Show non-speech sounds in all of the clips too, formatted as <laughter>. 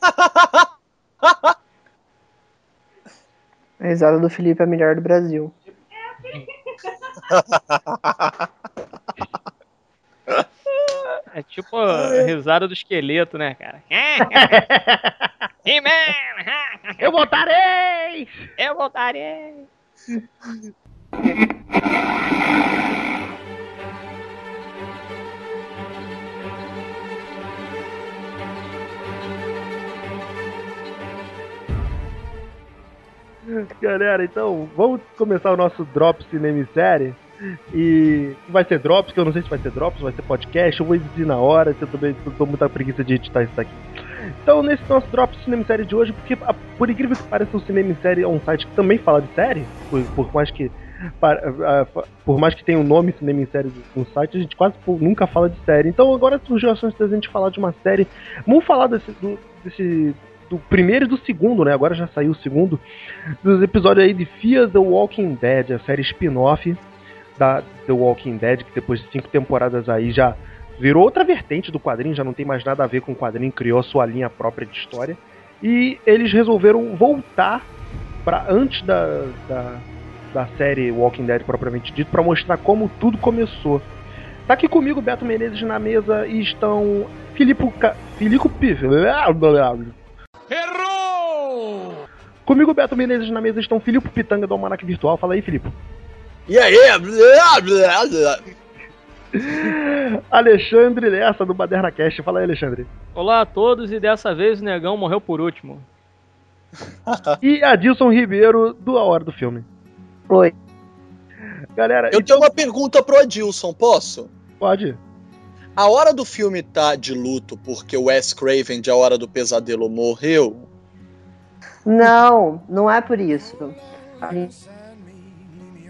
<laughs> A risada do Felipe é a melhor do Brasil. <laughs> É tipo a risada do esqueleto, né, cara? <laughs> He-Man! Eu voltarei! Eu voltarei! Galera, então vamos começar o nosso Drop Cinema Série. E vai ser Drops, que eu não sei se vai ser Drops, vai ser podcast, eu vou decidir na hora, que eu também tô muita preguiça de editar isso aqui. Então, nesse nosso Drop Cinema Série de hoje, porque a- por incrível que pareça, o Cinema Série é um site que também fala de série, por, por mais que para- a- a- por mais que tenha o nome Cinema em Série no site, a gente quase nunca fala de série. Então agora surgiu a chance da gente falar de uma série. Vamos falar desse, do, desse- do primeiro e do segundo, né? Agora já saiu o segundo. Dos episódios aí de Fear the Walking Dead, a série spin-off da The Walking Dead, que depois de cinco temporadas aí já virou outra vertente do quadrinho, já não tem mais nada a ver com o quadrinho, criou a sua linha própria de história. E eles resolveram voltar para antes da, da, da série Walking Dead propriamente dito, para mostrar como tudo começou. Tá aqui comigo Beto Menezes na mesa e estão Filipe Ca... Filipe <laughs> Errou! Comigo Beto Menezes na mesa estão Filipe Pitanga do Almanac Virtual. Fala aí, Filipe. E aí? Blá, blá, blá. Alexandre Lessa do Baderna Cast. Fala aí, Alexandre. Olá a todos, e dessa vez o negão morreu por último. <laughs> E Adilson Ribeiro do A Hora do Filme. Oi. Galera, Eu tenho uma pergunta pro Adilson, posso? pode. A hora do filme tá de luto porque o Wes Craven de A Hora do Pesadelo morreu? Não, não é por isso. A gente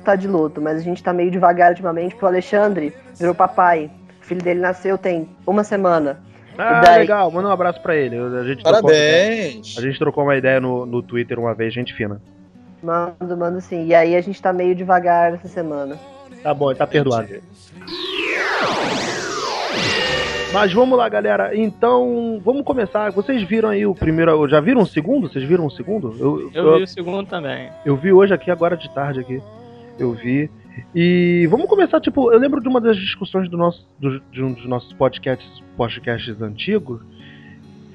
tá de luto, mas a gente tá meio devagar ultimamente, porque o Alexandre virou papai. O filho dele nasceu tem uma semana. Ah, daí? legal. Manda um abraço pra ele. A gente trocou uma ideia- Parabéns! A gente trocou uma ideia no, no Twitter uma vez, gente fina. Mando, mando sim. E aí a gente tá meio devagar essa semana. Tá bom, tá perdoado. Mas vamos lá, galera. Então, vamos começar. Vocês viram aí o primeiro. Já viram o segundo? Vocês viram o segundo? Eu, Eu vi o segundo também. Eu vi hoje aqui, agora de tarde aqui. Eu vi. E vamos começar, tipo, eu lembro de uma das discussões do nosso, do- de um dos nossos podcasts, podcasts antigos,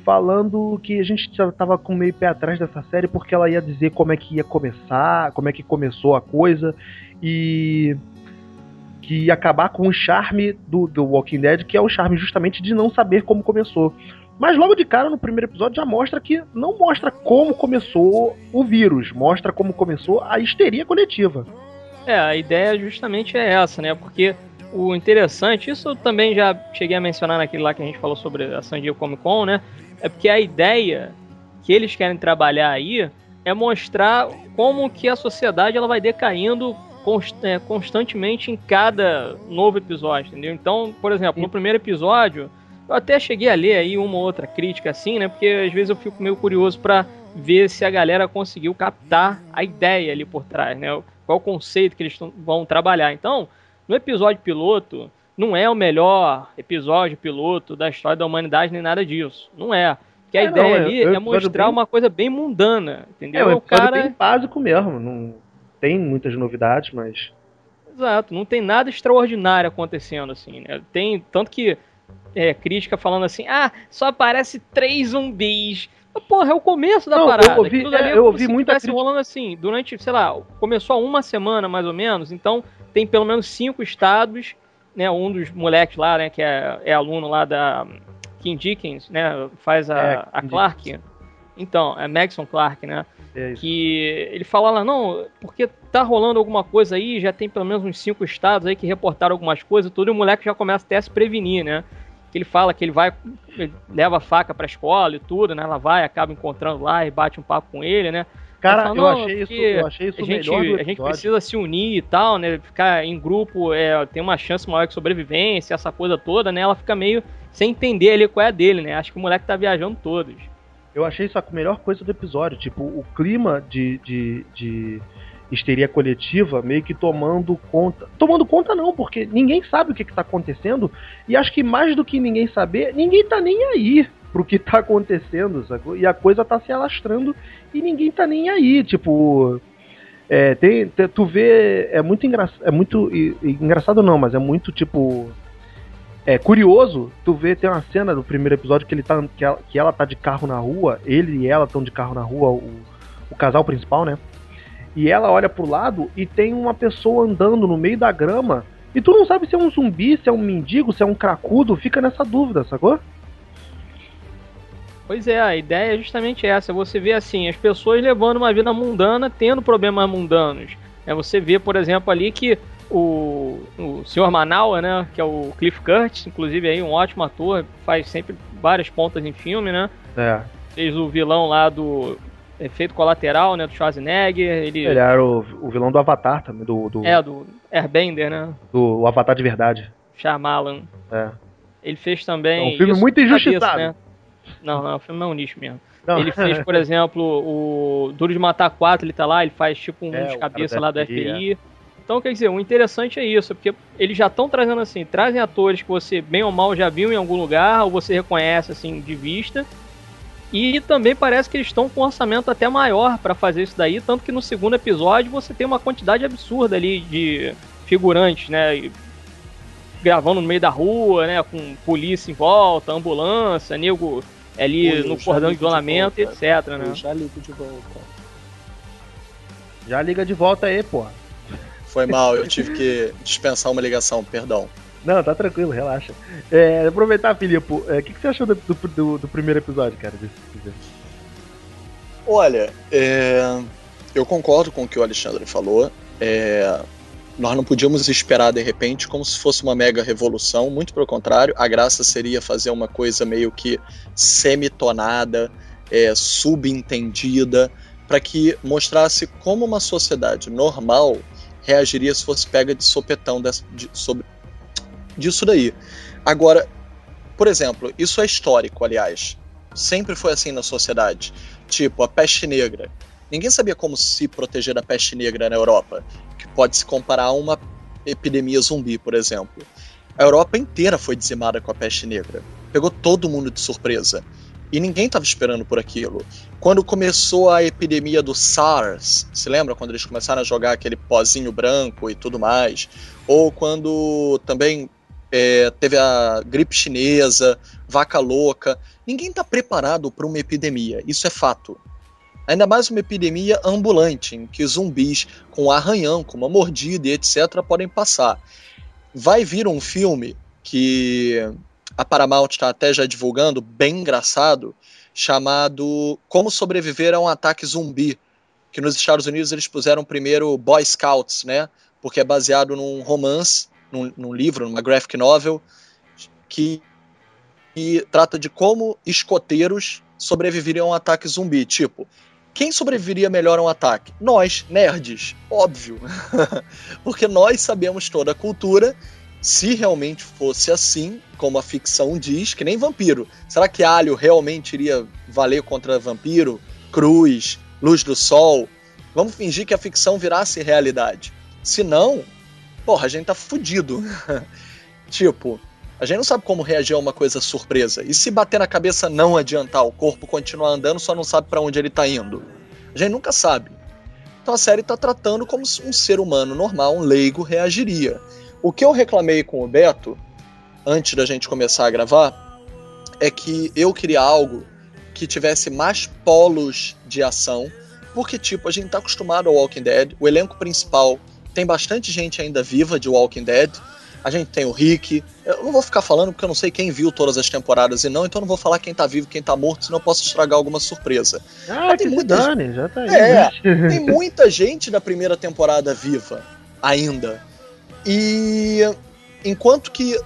falando que a gente tava com meio pé atrás dessa série porque ela ia dizer como é que ia começar, como é que começou a coisa e que acabar com o charme do, do Walking Dead, que é o charme justamente de não saber como começou. Mas logo de cara, no primeiro episódio, já mostra que não mostra como começou o vírus, mostra como começou a histeria coletiva. É, a ideia justamente é essa, né? Porque o interessante, isso eu também já cheguei a mencionar naquele lá que a gente falou sobre a San Diego Comic Con, né? É porque a ideia que eles querem trabalhar aí é mostrar como que a sociedade ela vai decaindo const- é, constantemente em cada novo episódio, entendeu? Então, por exemplo, no primeiro episódio, eu até cheguei a ler aí uma ou outra crítica assim, né? Porque às vezes eu fico meio curioso pra ver se a galera conseguiu captar a ideia ali por trás, né? Qual o conceito que eles vão trabalhar. Então, no episódio piloto, não é o melhor episódio piloto da história da humanidade, nem nada disso. Não é. Porque a É, não, ideia é- ali é um é, mostrar bem- uma coisa bem mundana, É, entendeu? um o cara. bem básico mesmo, não tem muitas novidades, mas. Exato, não tem nada extraordinário acontecendo assim, né? Tem tanto que é, crítica falando assim, ah, só aparece três zumbis. Mas, Porra, é o começo da Não, eu parada. ouvi- Aquilo dali é, é eu ouvi muita crítica- rolando assim, durante, sei lá, começou há uma semana mais ou menos, então tem pelo menos cinco estados, né? Um dos moleques lá, né, que é, é aluno lá da Kim Dickens, né? Faz a, É, a Clark. Então, é Maxon Clark, né? É isso. que ele fala lá, não, porque tá rolando alguma coisa aí, já tem pelo menos uns cinco estados aí que reportaram algumas coisas, tudo, e o moleque já começa até a se prevenir, né? Que ele fala que ele vai, ele leva a faca pra escola e tudo, né? Ela vai, acaba encontrando lá e bate um papo com ele, né? Cara, fala, eu achei isso, eu achei isso A gente, melhor a gente precisa se unir e tal, né? Ficar em grupo é, tem uma chance maior de sobrevivência, essa coisa toda, né? Ela fica meio sem entender ali qual é a dele, né? Acho que o moleque tá viajando todos. Eu achei isso a melhor coisa do episódio. Tipo, o clima de, de, de histeria coletiva meio que tomando conta. Tomando conta não, porque ninguém sabe o que, que tá acontecendo. E acho que mais do que ninguém saber, ninguém tá nem aí. pro que tá acontecendo, sacou? E a coisa tá se alastrando e ninguém tá nem aí, tipo. É, tem, tem, tu vê, é muito engraçado, é muito e, e, engraçado não, mas é muito tipo é curioso, tu vê tem uma cena do primeiro episódio que ele tá que ela, que ela tá de carro na rua, ele e ela estão de carro na rua, o, o casal principal, né? E ela olha pro lado e tem uma pessoa andando no meio da grama e tu não sabe se é um zumbi, se é um mendigo, se é um cracudo, fica nessa dúvida, sacou? Pois é, a ideia é justamente essa. Você vê assim, as pessoas levando uma vida mundana, tendo problemas mundanos. É, você vê, por exemplo, ali que o, o Sr. Né, que é o Cliff Curtis, inclusive aí um ótimo ator, faz sempre várias pontas em filme, né? É. Fez o vilão lá do Efeito Colateral, né, do Schwarzenegger. Ele, ele era o, o vilão do Avatar também, do, do... É, do Airbender, né? Do o Avatar de verdade. Shyamalan. É. Ele fez também... É um filme muito injustiçado. Cabeça, né? Não, não, o filme é um nicho mesmo. Não. Ele fez, por <laughs> exemplo, o Duro de Matar 4, ele tá lá, ele faz tipo um é, de cabeça lá da FBI. É. Então, quer dizer, o interessante é isso, porque eles já estão trazendo assim, trazem atores que você, bem ou mal, já viu em algum lugar, ou você reconhece assim de vista. E também parece que eles estão com um orçamento até maior para fazer isso daí, tanto que no segundo episódio você tem uma quantidade absurda ali de figurantes, né? Gravando no meio da rua, né? Com polícia em volta, ambulância, nego ali no cordão de isolamento, volta, etc, né? já ligo de volta. Já liga de volta aí, pô. Foi mal, eu tive que dispensar uma ligação, perdão. Não, tá tranquilo, relaxa. É, aproveitar, Filipe, o é, que, que você achou do, do, do, primeiro episódio, cara? Desse, Olha, é, eu concordo com o que o Alexandre falou. É, nós não podíamos esperar de repente como se fosse uma mega revolução, muito pelo contrário, a graça seria fazer uma coisa meio que semitonada, é, subentendida, para que mostrasse como uma sociedade normal reagiria se fosse pega de sopetão dessa, de, sobre, disso daí. Agora, por exemplo, isso é histórico, aliás. Sempre foi assim na sociedade. Tipo, a peste negra. Ninguém sabia como se proteger da peste negra na Europa pode se comparar a uma epidemia zumbi, por exemplo. A Europa inteira foi dizimada com a peste negra. Pegou todo mundo de surpresa. E ninguém estava esperando por aquilo. Quando começou a epidemia do SARS, se lembra quando eles começaram a jogar aquele pozinho branco e tudo mais? Ou quando também é, teve a gripe chinesa, vaca louca. Ninguém está preparado para uma epidemia, isso é fato. Ainda mais uma epidemia ambulante, em que zumbis com arranhão, com uma mordida e etc. podem passar. Vai vir um filme que a Paramount está até já divulgando, bem engraçado, chamado Como Sobreviver a um Ataque Zumbi. Que nos Estados Unidos eles puseram primeiro Boy Scouts, né? Porque é baseado num romance, num, num livro, numa graphic novel, que, que trata de como escoteiros sobreviveriam a um ataque zumbi. Tipo, quem sobreviveria melhor a um ataque? Nós, nerds, óbvio. <laughs> Porque nós sabemos toda a cultura. Se realmente fosse assim, como a ficção diz, que nem vampiro. Será que alho realmente iria valer contra vampiro? Cruz, luz do sol? Vamos fingir que a ficção virasse realidade. Se não, porra, a gente tá fudido. <laughs> tipo, a gente não sabe como reagir a uma coisa surpresa. E se bater na cabeça não adiantar, o corpo continuar andando, só não sabe para onde ele tá indo. A gente nunca sabe. Então a série tá tratando como um ser humano normal, um leigo, reagiria. O que eu reclamei com o Beto, antes da gente começar a gravar, é que eu queria algo que tivesse mais polos de ação, porque, tipo, a gente tá acostumado ao Walking Dead, o elenco principal tem bastante gente ainda viva de Walking Dead, a gente tem o Rick. Eu não vou ficar falando porque eu não sei quem viu todas as temporadas e não, então eu não vou falar quem tá vivo, quem tá morto, senão eu posso estragar alguma surpresa. Ah, Mas tem muita dane, já tá aí. É, tem muita gente da primeira temporada viva ainda. E enquanto que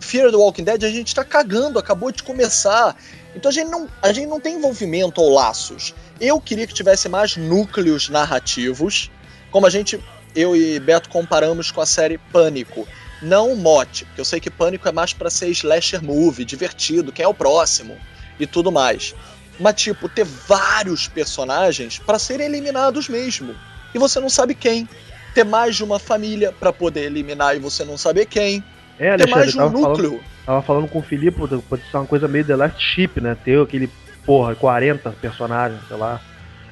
Fear the Walking Dead a gente tá cagando, acabou de começar. Então a gente não, a gente não tem envolvimento ou laços. Eu queria que tivesse mais núcleos narrativos, como a gente eu e Beto comparamos com a série Pânico não o mote, porque eu sei que Pânico é mais para ser slasher movie, divertido, quem é o próximo e tudo mais. Mas, tipo, ter vários personagens para serem eliminados mesmo. E você não sabe quem. Ter mais de uma família para poder eliminar e você não saber quem. É, ter mais de um núcleo. Falando, tava falando com o Filipe, pode ser uma coisa meio The Last Ship, né? Ter aquele, porra, 40 personagens, sei lá.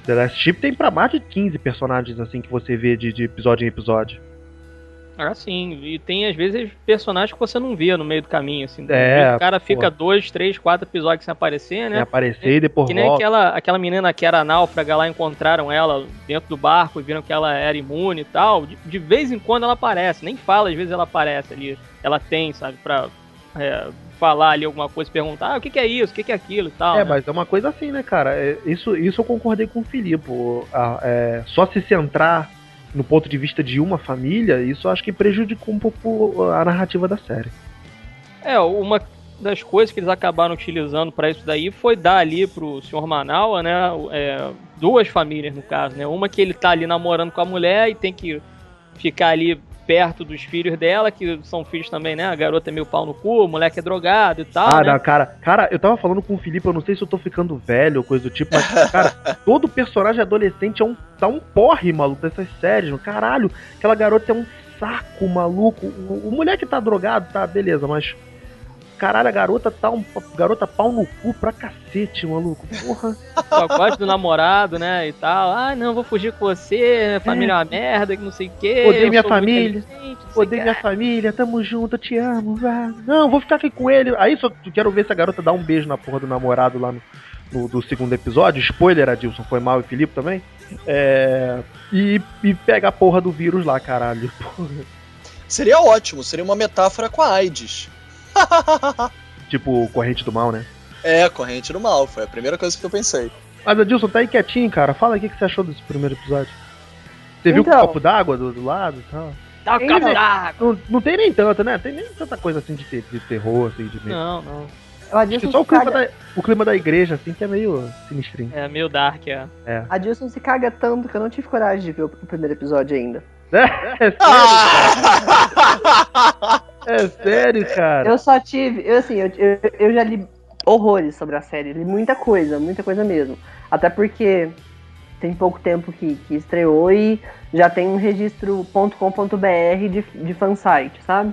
The Last Ship tem pra mais de 15 personagens, assim, que você vê de, de episódio em episódio. Ah, sim. E tem, às vezes, personagens que você não vê no meio do caminho, assim. É, o cara fica dois, três, quatro episódios sem aparecer, né? Sem aparecer e depois Que nem volta. aquela, aquela menina que era náufraga lá, encontraram ela dentro do barco e viram que ela era imune e tal. De, de vez em quando ela aparece, nem fala, às vezes ela aparece ali. Ela tem, sabe, pra é, falar ali alguma coisa, perguntar ah, o que, que é isso, o que, que é aquilo e tal. É, né? mas é uma coisa assim, né, cara? É, isso, isso eu concordei com o Filipe. é, só se centrar no ponto de vista de uma família, isso acho que prejudicou um pouco a narrativa da série. É, uma das coisas que eles acabaram utilizando pra isso daí foi dar ali pro Sr. Manaua, né, é, duas famílias no caso, né, uma que ele tá ali namorando com a mulher e tem que ficar ali perto dos filhos dela, que são filhos também, né, a garota é meio pau no cu, o moleque é drogado e tal, Ah, né? não, cara, cara, eu tava falando com o Felipe, eu não sei se eu tô ficando velho ou coisa do tipo, mas, <laughs> cara, todo personagem adolescente é um, tá um porre, maluco, dessas séries, mano. Caralho, aquela garota é um saco, maluco. O, o moleque tá drogado, tá, beleza, mas. Caralho, a garota tá um. Garota pau no cu pra cacete, maluco. Porra. <laughs> Só gosta do namorado, né, e tal, ah, não, vou fugir com você, família é uma merda, que não sei o que. Odeio minha família, Odeio minha família, tamo junto, eu te amo, vá. Não, vou ficar aqui com ele. Aí só quero ver se a garota dá um beijo na porra do namorado lá no, no- do segundo episódio. Spoiler, Adilson, foi mal e Felipe também. É. E, e pega a porra do vírus lá, caralho. Porra. Seria ótimo, seria uma metáfora com a AIDS. <laughs> Tipo, corrente do mal, né? É, corrente do mal, foi a primeira coisa que eu pensei. Mas Adilson, tá aí quietinho, cara. Fala aí o que que você achou desse primeiro episódio. Você viu com o Então. copo d'água do, do lado e tal? Tá o Então- cabo d'água. Não, não tem nem tanto, né? Tem nem tanta coisa assim de, de terror, assim, de medo. Não, não. Adilson, que só o clima, caga, da, o clima da igreja, assim, que é meio sinistrinho. É meio dark, é. Adilson se caga tanto que eu não tive coragem de ver o primeiro episódio ainda. <laughs> É sério? <laughs> É sério, cara? Eu só tive, eu assim, eu, eu, eu já li horrores sobre a série, li muita coisa, muita coisa mesmo. Até porque tem pouco tempo que, que estreou e já tem um registro .com.br de, de fansite, sabe?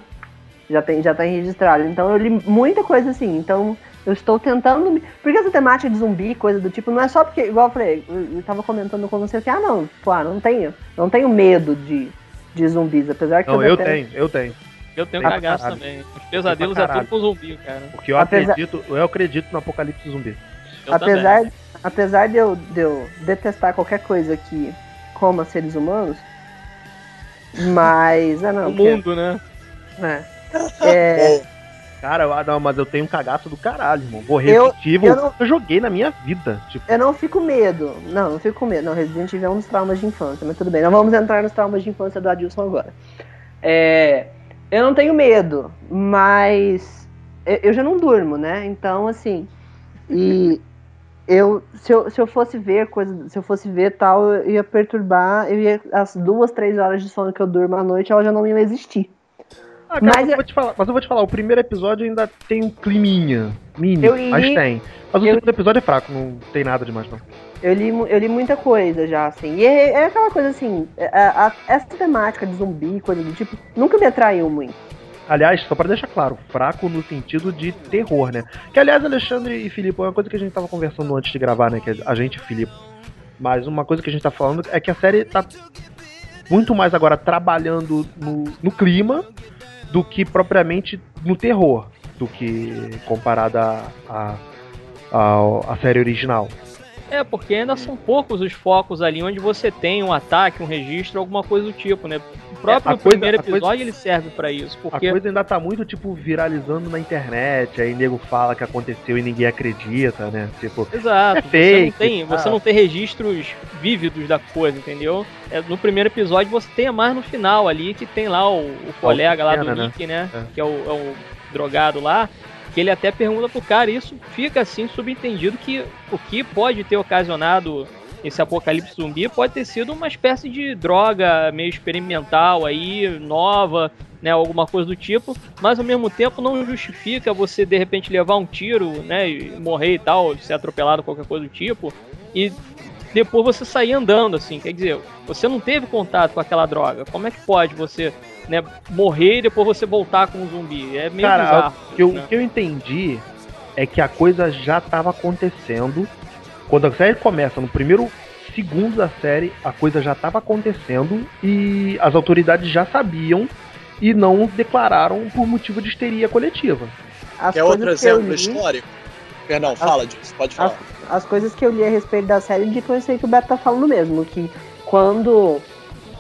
Já tem, já tá registrado. Então eu li muita coisa assim, então eu estou tentando. Porque essa temática de zumbi, coisa do tipo, não é só porque, igual eu falei, eu, eu tava comentando com você que, ah não, pô, ah, não tenho, não tenho medo de, de zumbis, apesar que Não, eu detesto- tenho, eu tenho. Eu tenho Tem cagaço também. Os pesadelos é tudo com zumbi, cara. Porque eu Apesar- acredito, eu acredito no apocalipse zumbi. Eu apesar, também. apesar de, eu, de eu detestar qualquer coisa que coma seres humanos, mas. Ah, não. O porque- mundo, né? É, é, Bom, <laughs> Cara, eu, ah, não, mas eu tenho um cagaço do caralho, irmão. Vou Eu- Resident Evil, eu eu, não- joguei na minha vida. Tipo, eu não fico medo. Não, não fico com medo. Não, Resident Evil é um dos traumas de infância, mas tudo bem. Não vamos entrar nos traumas de infância do Adilson agora. É, eu não tenho medo, mas eu, já não durmo, né? Então, assim. E eu se, eu, se eu fosse ver coisa, se eu fosse ver tal, eu ia perturbar, eu ia as duas, três horas de sono que eu durmo à noite, elas já não iam existir. ah, cara, mas eu é- vou te falar, mas eu vou te falar, o primeiro episódio ainda tem um climinha li- mas tem. Mas o eu- segundo episódio é fraco, não tem nada demais, não. Eu li, eu li muita coisa já, assim. E é, é aquela coisa assim, a- a- essa temática de zumbi, coisa do tipo, nunca me atraiu muito. Aliás, só pra deixar claro, fraco no sentido de terror, né? Que aliás, Alexandre e Filipe, é uma coisa que a gente tava conversando antes de gravar, né? Que a gente e Filipe. Mas uma coisa que a gente tá falando é que a série tá muito mais agora trabalhando no, no clima do que propriamente no terror, do que comparada a, a, a série original. É, porque ainda são poucos os focos ali onde você tem um ataque, um registro, alguma coisa do tipo, né? O próprio É, a coisa- primeiro a coisa- episódio ele serve pra isso, A porque coisa ainda tá muito, tipo, viralizando na internet, aí nego fala que aconteceu e ninguém acredita, né? Tipo, Exato. É você fake, não tem, você tá. não tem registros vívidos da coisa, entendeu? É, no primeiro episódio você tem a mais no final ali, que tem lá o, o colega lá do cena, né? Nick, né? É. Que é o, é o drogado lá. Que ele até pergunta pro cara, e isso fica assim subentendido que o que pode ter ocasionado esse apocalipse zumbi pode ter sido uma espécie de droga meio experimental aí, nova, né, alguma coisa do tipo, mas ao mesmo tempo não justifica você de repente levar um tiro, né, e morrer e tal, ser atropelado, qualquer coisa do tipo, e depois você sair andando assim, quer dizer, você não teve contato com aquela droga, como é que pode você né, morrer e depois você voltar com um zumbi. É meio Cara, bizarro. o que, eu, né? o que eu entendi é que a coisa já estava acontecendo. Quando a série começa, no primeiro segundo da série, a coisa já estava acontecendo e as autoridades já sabiam e não declararam por motivo de histeria coletiva. As Quer outro coisas que eu exemplo li- histórico? Perdão, fala disso, pode falar. As, as coisas que eu li a respeito da série indicam isso aí que o Beto tá falando mesmo, que quando,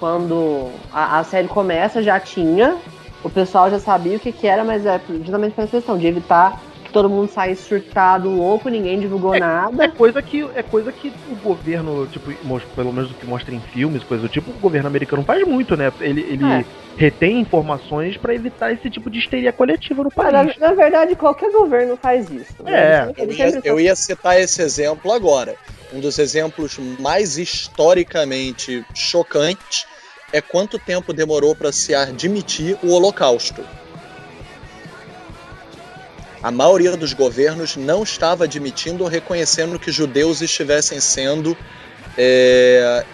quando a, a série começa já tinha, o pessoal já sabia o que, que era, mas é justamente essa questão de evitar que todo mundo saísse surtado, louco, ninguém divulgou É nada. coisa que é coisa que o governo, tipo, pelo menos o que mostra em filmes, coisa do tipo, o governo americano faz muito, né? Ele, ele É. retém informações pra evitar esse tipo de histeria coletiva no Mas, na, país. na verdade, qualquer governo faz isso. É. Eles Eu ia, eu ia citar esse exemplo agora. Um dos exemplos mais historicamente chocantes é quanto tempo demorou para se admitir o Holocausto. A maioria dos governos não estava admitindo ou reconhecendo que judeus estivessem sendo é,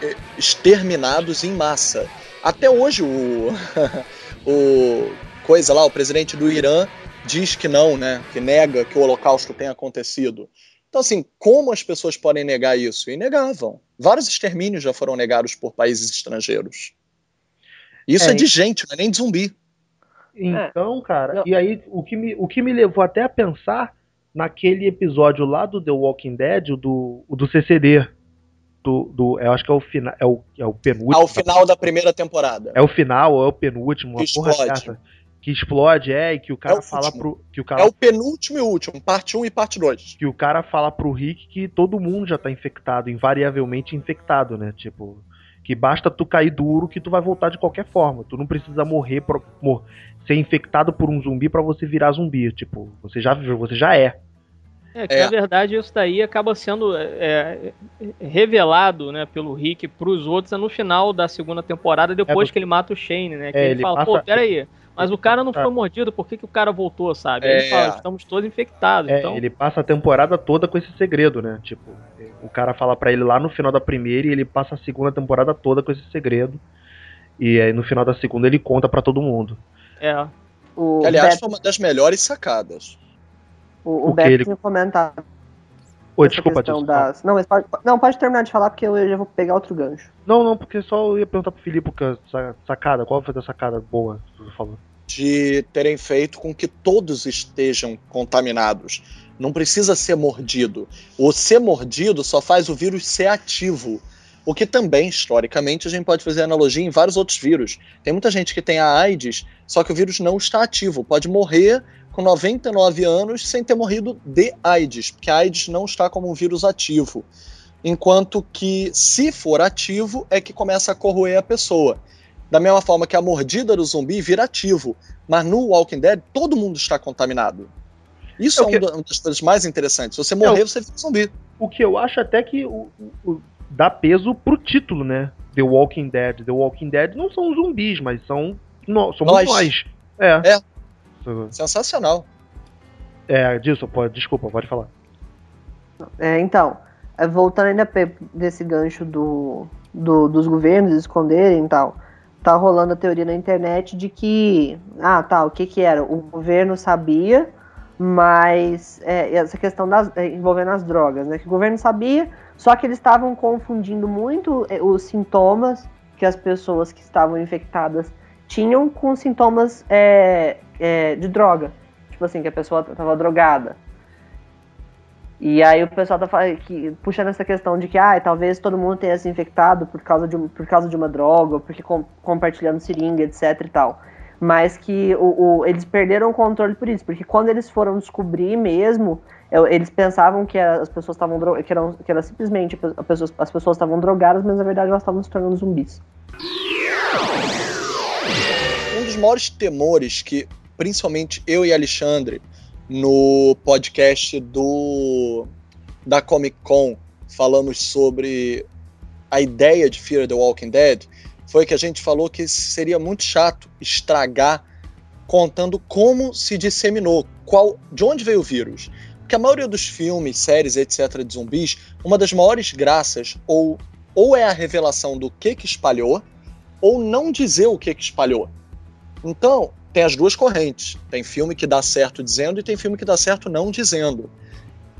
é, exterminados em massa. Até hoje o, <laughs> o coisa lá, o presidente do Irã diz que não, né? Que nega que o Holocausto tenha acontecido. Então, assim, como as pessoas podem negar isso? E negavam. Vários extermínios já foram negados por países estrangeiros. Isso é, É, de gente, não é nem de zumbi. Então, cara, Não. e aí o que, me, o que me levou até a pensar naquele episódio lá do The Walking Dead, o do, o do CCD. Do, do, eu acho que é o final, é o, é o penúltimo. Ao final da primeira temporada. É o final, ou é o penúltimo, uma Que porra dessa. Que explode, é, e que o cara É o fala último. pro. Que o cara É o penúltimo e último, parte 1 e parte 2. que o cara fala pro Rick que todo mundo já tá infectado, invariavelmente infectado, né? Tipo, que basta tu cair duro que tu vai voltar de qualquer forma. Tu não precisa morrer pra mor- ser infectado por um zumbi pra você virar zumbi, tipo, você já você já é. É, que É. na verdade isso daí acaba sendo é, é, revelado, né, pelo Rick pros outros no final da segunda temporada, depois É, que ele mata o Shane, né? Que É, ele, ele fala, passa- pô, peraí, mas o cara não É. foi mordido, por que, que o cara voltou, sabe? Aí ele É. fala, estamos todos infectados, É, então... ele passa a temporada toda com esse segredo, né? Tipo, o cara fala pra ele lá no final da primeira e ele passa a segunda temporada toda com esse segredo. E aí no final da segunda ele conta pra todo mundo. É, O Que, aliás, Beto, foi uma das melhores sacadas. o, o o Beto ele- tinha comentado Oi, desculpa, questão Dilson. das... Não, mas pode, não, pode terminar de falar porque eu já vou pegar outro gancho. Não, não, porque só eu ia perguntar pro Filipe sa- sacada, qual foi a sacada boa que tu falou? De terem feito com que todos estejam contaminados. Não precisa ser mordido. O ser mordido só faz o vírus ser ativo. O que também, historicamente, a gente pode fazer analogia em vários outros vírus. Tem muita gente que tem a AIDS, só que o vírus não está ativo. Pode morrer com 99 anos sem ter morrido de AIDS, porque a AIDS não está como um vírus ativo. Enquanto que, se for ativo, é que começa a corroer a pessoa. Da mesma forma que a mordida do zumbi vira ativo. Mas no Walking Dead, todo mundo está contaminado. Isso É é, que- uma das coisas mais interessantes. Se você morrer, você vira zumbi. O que eu acho até que o, o- o- dá peso pro título, né? The Walking Dead. The Walking Dead não são zumbis, mas são no- somos Nós. nós. É. É. Sensacional. É, disso, pode, desculpa, pode falar. É, então, é, voltando ainda desse gancho do, do- dos governos esconderem e tal, tá rolando a teoria na internet de que, ah, tá, o que que era? O governo sabia, mas é, essa questão das, é, envolvendo as drogas, né? Que o governo sabia, só que eles estavam confundindo muito é, os sintomas que as pessoas que estavam infectadas tinham com sintomas é, é, de droga. Tipo assim, que a pessoa estava drogada. E aí o pessoal tá que, puxando essa questão de que ah, talvez todo mundo tenha se infectado por causa de, por causa de uma droga, porque com- compartilhando seringa, etc e tal. Mas que o, o- eles perderam o controle por isso, porque quando eles foram descobrir mesmo, eu- eles pensavam que as pessoas estavam que, eram, que era simplesmente a pessoas, as pessoas estavam drogadas, mas na verdade elas estavam se tornando zumbis. Um dos maiores temores que, principalmente eu e Alexandre, no podcast do da Comic Con, falamos sobre a ideia de Fear the Walking Dead, foi que a gente falou que seria muito chato estragar contando como se disseminou, qual, de onde veio o vírus. Porque a maioria dos filmes, séries, etc., de zumbis, uma das maiores graças ou, ou é a revelação do que, que espalhou, ou não dizer o que, que espalhou. Então, tem as duas correntes. Tem filme que dá certo dizendo e tem filme que dá certo não dizendo.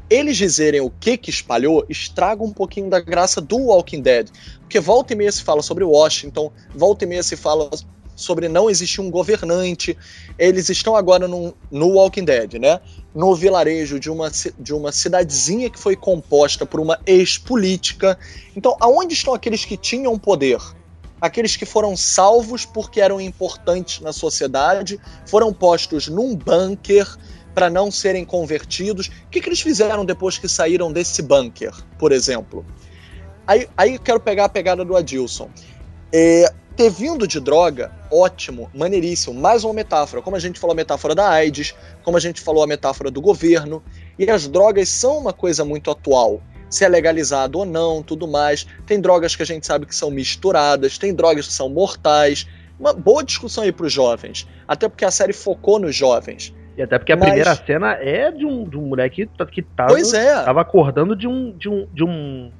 Eles dizerem o que que espalhou estraga um pouquinho da graça do Walking Dead. Porque volta e meia se fala sobre Washington, volta e meia se fala sobre não existir um governante. Eles estão agora no, no Walking Dead, né? No vilarejo de uma, de uma cidadezinha que foi composta por uma ex-política. Então, aonde estão aqueles que tinham poder? Aqueles que foram salvos porque eram importantes na sociedade, foram postos num bunker para não serem convertidos. O que, que, eles fizeram depois que saíram desse bunker, por exemplo? Aí, aí quero pegar a pegada do Adilson. É, ter vindo de droga, ótimo, maneiríssimo. Mais uma metáfora. Como a gente falou a metáfora da AIDS, como a gente falou a metáfora do governo. E as drogas são uma coisa muito atual se é legalizado ou não, tudo mais. Tem drogas que a gente sabe que são misturadas, tem drogas que são mortais. Uma boa discussão aí para os jovens, até porque a série focou nos jovens. E até porque a Mas... primeira cena é de um, de um moleque que tava, pois é. tava acordando de um, de um, de um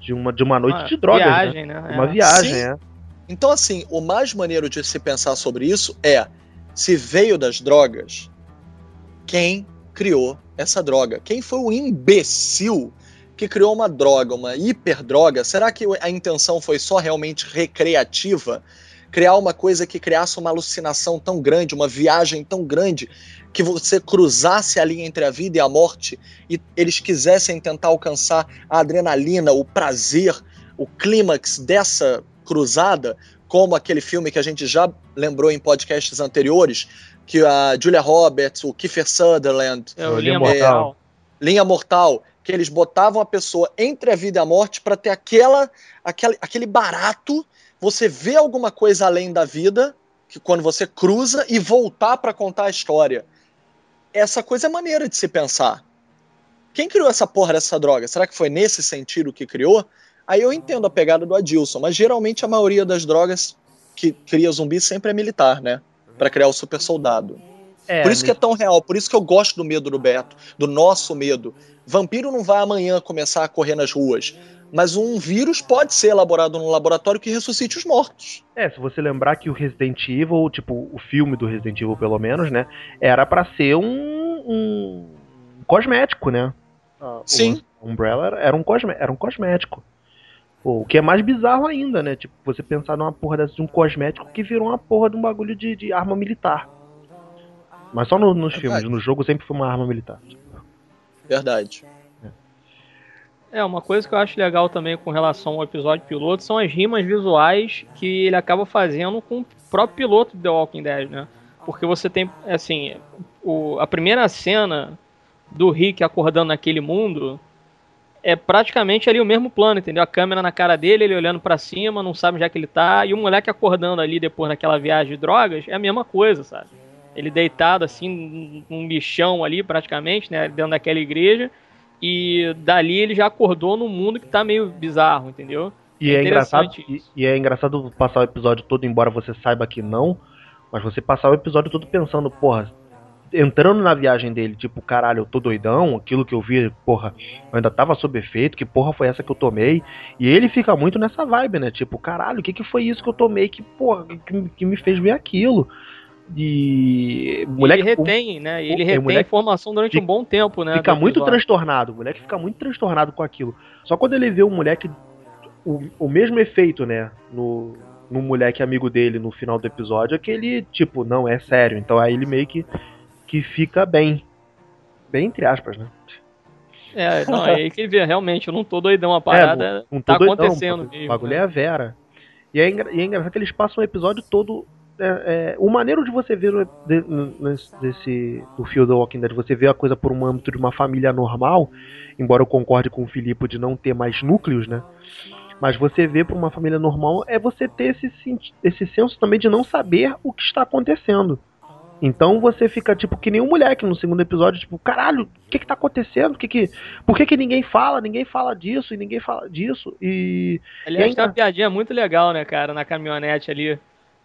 de uma, de uma noite uma de drogas. Né? Viagem, né? né? Uma é. viagem, Sim. é. Então, assim, o mais maneiro de se pensar sobre isso é se veio das drogas, quem criou essa droga? Quem foi o imbecil que criou uma droga, uma hiperdroga, será que a intenção foi só realmente recreativa? Criar uma coisa que criasse uma alucinação tão grande, uma viagem tão grande, que você cruzasse ali entre a vida e a morte e eles quisessem tentar alcançar a adrenalina, o prazer, o clímax dessa cruzada, como aquele filme que a gente já lembrou em podcasts anteriores, que a Julia Roberts, o Kiefer Sutherland, é, o Linha Mortal. É, Linha Mortal, que eles botavam a pessoa entre a vida e a morte para ter aquela, aquele, aquele barato, você vê alguma coisa além da vida, que quando você cruza e voltar para contar a história. Essa coisa é maneira de se pensar. Quem criou essa porra dessa droga? Será que foi nesse sentido que criou? Aí eu entendo a pegada do Adilson, mas geralmente a maioria das drogas que cria zumbi sempre é militar, né? Para criar o super soldado. É, por isso que é tão real, por isso que eu gosto do medo do Beto, do nosso medo. Vampiro não vai amanhã começar a correr nas ruas, mas um vírus pode ser elaborado num laboratório que ressuscite os mortos. É, se você lembrar que o Resident Evil, tipo, o filme do Resident Evil, pelo menos, né, era para ser um, um, cosmético, né? Ah, Sim. O Umbrella era um, cosme era um cosmético. Pô, o que é mais bizarro ainda, né? Tipo, você pensar numa porra dessa de um cosmético que virou uma porra de um bagulho de, de arma militar. Mas só no, nos filmes, no jogo sempre foi uma arma militar. Verdade. É, uma coisa que eu acho legal também com relação ao episódio piloto são as rimas visuais que ele acaba fazendo com o próprio piloto de The Walking Dead, né? Porque você tem, assim, o, a primeira cena do Rick acordando naquele mundo é praticamente ali o mesmo plano, entendeu? A câmera na cara dele, ele olhando para cima, não sabe onde é que ele tá, e o moleque acordando ali depois daquela viagem de drogas é a mesma coisa, sabe? Ele deitado assim, num bichão ali praticamente, né? Dentro daquela igreja. E dali ele já acordou num mundo que tá meio bizarro, entendeu? E é, é engraçado, e, e, é engraçado passar o episódio todo, embora você saiba que não, mas você passar o episódio todo pensando, porra, entrando na viagem dele, tipo, caralho, eu tô doidão, aquilo que eu vi, porra, eu ainda tava sob efeito, que porra foi essa que eu tomei? E ele fica muito nessa vibe, né? Tipo, caralho, o que que foi isso que eu tomei que, porra, que, que me fez ver aquilo? E moleque, ele retém, o, né? Ele retém a informação durante um bom tempo, né? Fica muito transtornado, o moleque fica muito transtornado com aquilo. Só quando ele vê o moleque o, o mesmo efeito, né, no, no moleque amigo dele no final do episódio, é que ele, tipo, não, é sério. Então aí ele meio que, que fica bem. Bem entre aspas, né? É, não, é aí que ele vê, realmente, eu não tô doidão, a parada é, não, não tá doidão, acontecendo. O bagulho né? é a Vera. E é, e é engraçado que eles passam o episódio todo é, é, o maneiro de você ver de, desse do fio do Walking Dead, você vê a coisa por um âmbito de uma família normal, embora eu concorde com o Filipe de não ter mais núcleos, né? Mas você vê por uma família normal é você ter esse, esse senso também de não saber o que está acontecendo. Então você fica tipo que nem um moleque no segundo episódio, tipo, caralho, o que que tá acontecendo? Que que, por que que ninguém fala? Ninguém fala disso e ninguém fala disso. E. Aliás, e tem uma piadinha muito legal, né, cara, na caminhonete ali.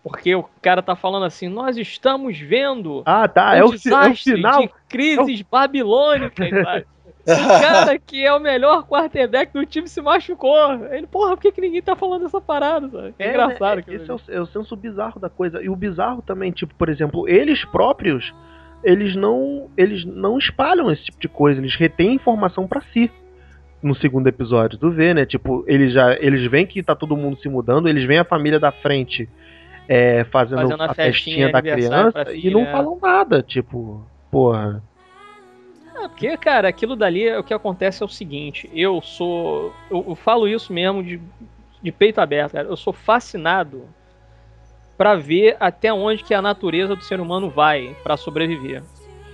Porque o cara tá falando assim, nós estamos vendo ah, tá. um é, o, é o final. de crises é o... babilônicas. <laughs> o cara que é o melhor quarterback do time se machucou. Ele, porra, por que, que ninguém tá falando essa parada? Sabe? É, engraçado. Né? Esse é o, é o senso bizarro da coisa. E o bizarro também, tipo, por exemplo, eles próprios, eles não, eles não espalham esse tipo de coisa. Eles retêm informação para si no segundo episódio. Tu vê, né? Tipo, eles já eles veem que tá todo mundo se mudando, eles veem a família da frente é, fazendo, fazendo, a, festinha, festinha da criança filha, e não é. falam nada, tipo, porra. É, porque, cara, aquilo dali, o que acontece é o seguinte, eu sou. Eu, eu falo isso mesmo de, de peito aberto, cara. Eu sou fascinado para ver até onde que a natureza do ser humano vai para sobreviver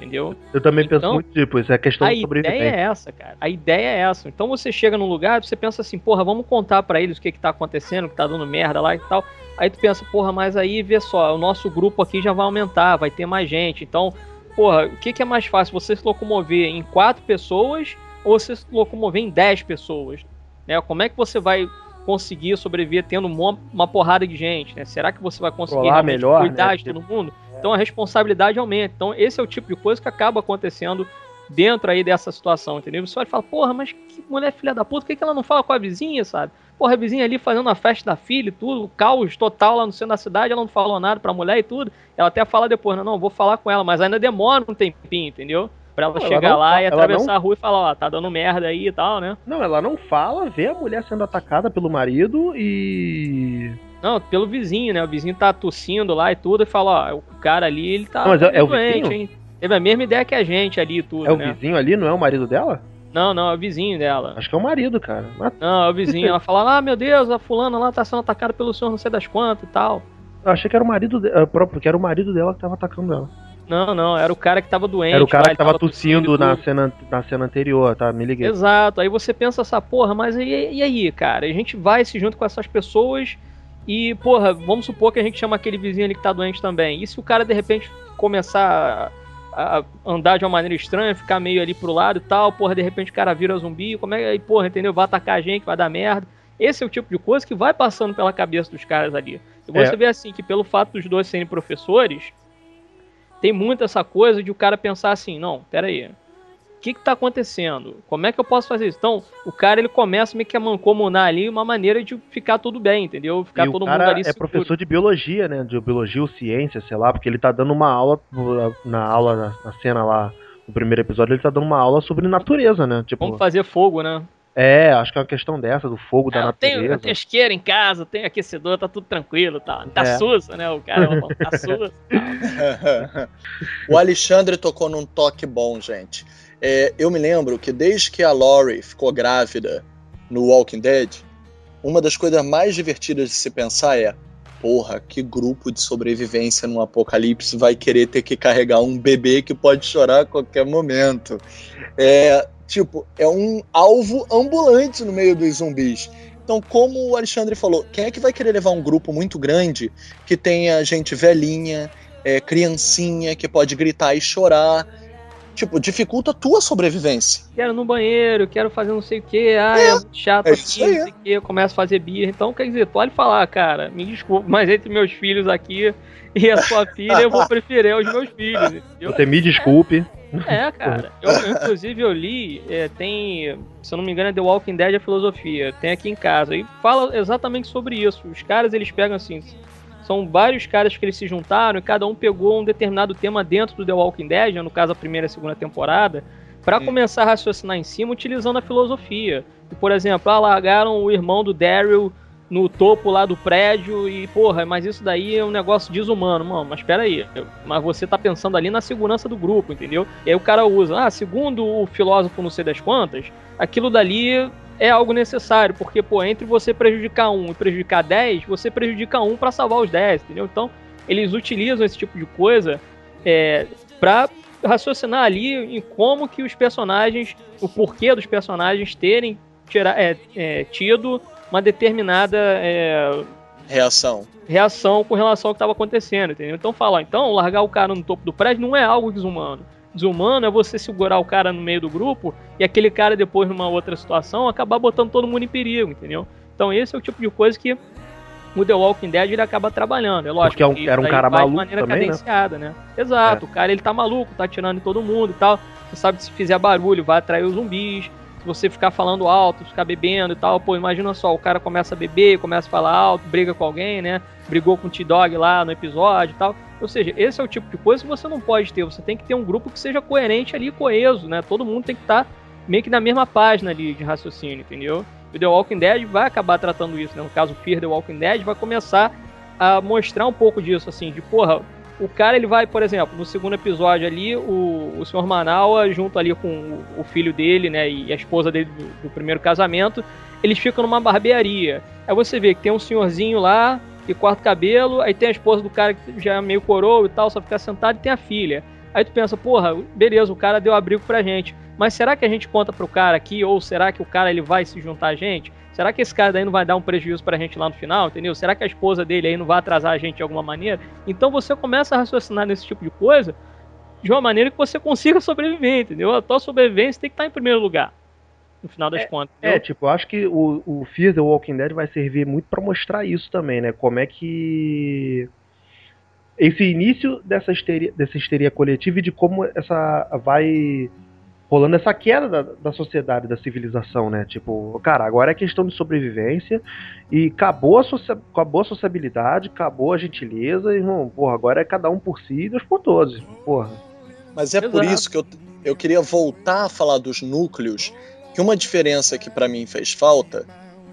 entendeu? Eu também então, penso muito tipo, isso é questão de sobrevivência. A ideia é essa, cara. A ideia é essa. Então você chega num lugar, você pensa assim, porra, vamos contar para eles o que que tá acontecendo, que tá dando merda lá e tal. Aí tu pensa, porra, mas aí vê só, o nosso grupo aqui já vai aumentar, vai ter mais gente. Então, porra, o que que é mais fácil? Você se locomover em quatro pessoas ou você se locomover em dez pessoas? Né? Como é que você vai conseguir sobreviver tendo uma, porrada de gente, né? Será que você vai conseguir melhor, cuidar né? de todo mundo? Então a responsabilidade aumenta. Então esse é o tipo de coisa que acaba acontecendo dentro aí dessa situação, entendeu? Você vai falar, porra, mas que mulher filha da puta, por que, que ela não fala com a vizinha, sabe? Porra, a vizinha ali fazendo a festa da filha e tudo, caos total lá no centro da cidade, ela não falou nada pra mulher e tudo. Ela até fala depois, não, não, vou falar com ela, mas ainda demora um tempinho, entendeu? Pra ela Pô, chegar ela lá e atravessar não... a rua e falar, ó, tá dando merda aí e tal, né? Não, ela não fala, vê a mulher sendo atacada pelo marido e não, pelo vizinho, né? O vizinho tá tossindo lá e tudo, e fala, ó, o cara ali, ele tá não, mas é, é doente, vizinho? hein? Teve a mesma ideia que a gente ali e tudo, É o né? vizinho ali, não é o marido dela? Não, não, é o vizinho dela. Acho que é o marido, cara. Mas... Não, é o vizinho. Ela fala, ah, meu Deus, a fulana lá tá sendo atacada pelo senhor não sei das quantas e tal. Eu achei que era o marido dela, próprio, que era o marido dela que tava atacando ela. Não, não, era o cara que tava doente. Era o cara lá, que tava, tava tossindo, na cena, na cena anterior, tá? Me liguei. Exato, aí você pensa essa porra, mas e, e aí, cara? A gente vai se junto com essas pessoas e, porra, vamos supor que a gente chama aquele vizinho ali que tá doente também. E se o cara de repente começar a, andar de uma maneira estranha, ficar meio ali pro lado e tal, porra, de repente o cara vira zumbi, como é que, porra, entendeu? Vai atacar a gente, vai dar merda. Esse é o tipo de coisa que vai passando pela cabeça dos caras ali. E você é. vê assim que pelo fato dos dois serem professores, tem muito essa coisa de o cara pensar assim, não, pera aí, que está acontecendo? Como é que eu posso fazer isso? Então, o cara ele começa meio que a mancomunar ali uma maneira de ficar tudo bem, entendeu? Ficar e todo mundo ali é seguro. professor de biologia, né? De biologia ou ciência, sei lá, porque ele tá dando uma aula na aula, na, na cena lá, no primeiro episódio, ele tá dando uma aula sobre natureza, né? Tipo, Como fazer fogo, né? É, acho que é uma questão dessa, do fogo é, da natureza. Tenho, eu tenho em casa, tenho aquecedor, tá tudo tranquilo, tá, tá é. sussa, né? O cara tá <laughs> sussa. <laughs> o Alexandre tocou num toque bom, gente. É, eu me lembro que desde que a Laurie ficou grávida no Walking Dead, uma das coisas mais divertidas de se pensar é: porra, que grupo de sobrevivência num apocalipse vai querer ter que carregar um bebê que pode chorar a qualquer momento? É, tipo, é um alvo ambulante no meio dos zumbis. Então, como o Alexandre falou, quem é que vai querer levar um grupo muito grande que tenha gente velhinha, é, criancinha, que pode gritar e chorar? Tipo, dificulta a tua sobrevivência. Quero no banheiro, quero fazer não sei o que, ah, é, é chato é aqui, não sei o que, eu começo a fazer birra. Então, quer dizer, pode falar, cara, me desculpa, mas entre meus filhos aqui e a sua filha, eu vou preferir os meus filhos. Entendeu? Você me desculpe. É, cara. Eu, inclusive, eu li, é, tem, se eu não me engano, é The Walking Dead a filosofia. Tem aqui em casa. E fala exatamente sobre isso. Os caras, eles pegam assim, são vários caras que eles se juntaram e cada um pegou um determinado tema dentro do The Walking Dead, no caso a primeira e a segunda temporada, para hum. começar a raciocinar em cima utilizando a filosofia. E, por exemplo, ah, largaram o irmão do Daryl no topo lá do prédio e, porra, mas isso daí é um negócio desumano, mano, mas espera aí, mas você tá pensando ali na segurança do grupo, entendeu? E aí o cara usa, ah, segundo o filósofo não sei das quantas, aquilo dali é algo necessário, porque, pô, entre você prejudicar um e prejudicar 10, você prejudica um para salvar os 10, entendeu? Então, eles utilizam esse tipo de coisa é, para raciocinar ali em como que os personagens, o porquê dos personagens terem tira, é, é, tido uma determinada é, reação reação com relação ao que estava acontecendo, entendeu? Então fala, então largar o cara no topo do prédio não é algo desumano desumano é você segurar o cara no meio do grupo e aquele cara depois numa outra situação acabar botando todo mundo em perigo, entendeu? Então esse é o tipo de coisa que o The Walking Dead ele acaba trabalhando, é lógico. Porque é um, era um cara maluco de maneira também, né? cadenciada, né? né? Exato, é. o cara ele tá maluco, tá atirando em todo mundo e tal. Você sabe que se fizer barulho vai atrair os zumbis. Se você ficar falando alto, ficar bebendo e tal, pô, imagina só, o cara começa a beber, começa a falar alto, briga com alguém, né? Brigou com o T-Dog lá no episódio e tal. Ou seja, esse é o tipo de coisa que você não pode ter. Você tem que ter um grupo que seja coerente ali, coeso, né? Todo mundo tem que estar tá meio que na mesma página ali de raciocínio, entendeu? o The Walking Dead vai acabar tratando isso, né? No caso, Fear the Walking Dead vai começar a mostrar um pouco disso, assim, de porra, o cara ele vai, por exemplo, no segundo episódio ali, o, o Sr. Manaua, junto ali com o, o, filho dele, né, e a esposa dele do, do, primeiro casamento, eles ficam numa barbearia. Aí você vê que tem um senhorzinho lá que corta o cabelo, aí tem a esposa do cara que já é meio coroa e tal, só fica sentado, e tem a filha. Aí tu pensa, porra, beleza, o cara deu abrigo pra gente. Mas será que a gente conta pro cara aqui? Ou será que o cara ele vai se juntar a gente? Será que esse cara daí não vai dar um prejuízo pra gente lá no final, entendeu? Será que a esposa dele aí não vai atrasar a gente de alguma maneira? Então você começa a raciocinar nesse tipo de coisa de uma maneira que você consiga sobreviver, entendeu? A tua sobrevivência tem que estar em primeiro lugar. No final das é, contas. É, entendeu? É, tipo, eu acho que o, o Fear the Walking Dead vai servir muito para mostrar isso também, né? Como é que esse início dessa histeria, dessa histeria coletiva e de como essa vai rolando essa queda da, da sociedade, da civilização, né? Tipo, cara, agora é questão de sobrevivência e acabou a, socia acabou a sociabilidade, acabou a gentileza, irmão, porra, agora é cada um por si e Deus por todos, porra. Mas é Exato. por isso que eu, eu queria voltar a falar dos núcleos, que uma diferença que para mim fez falta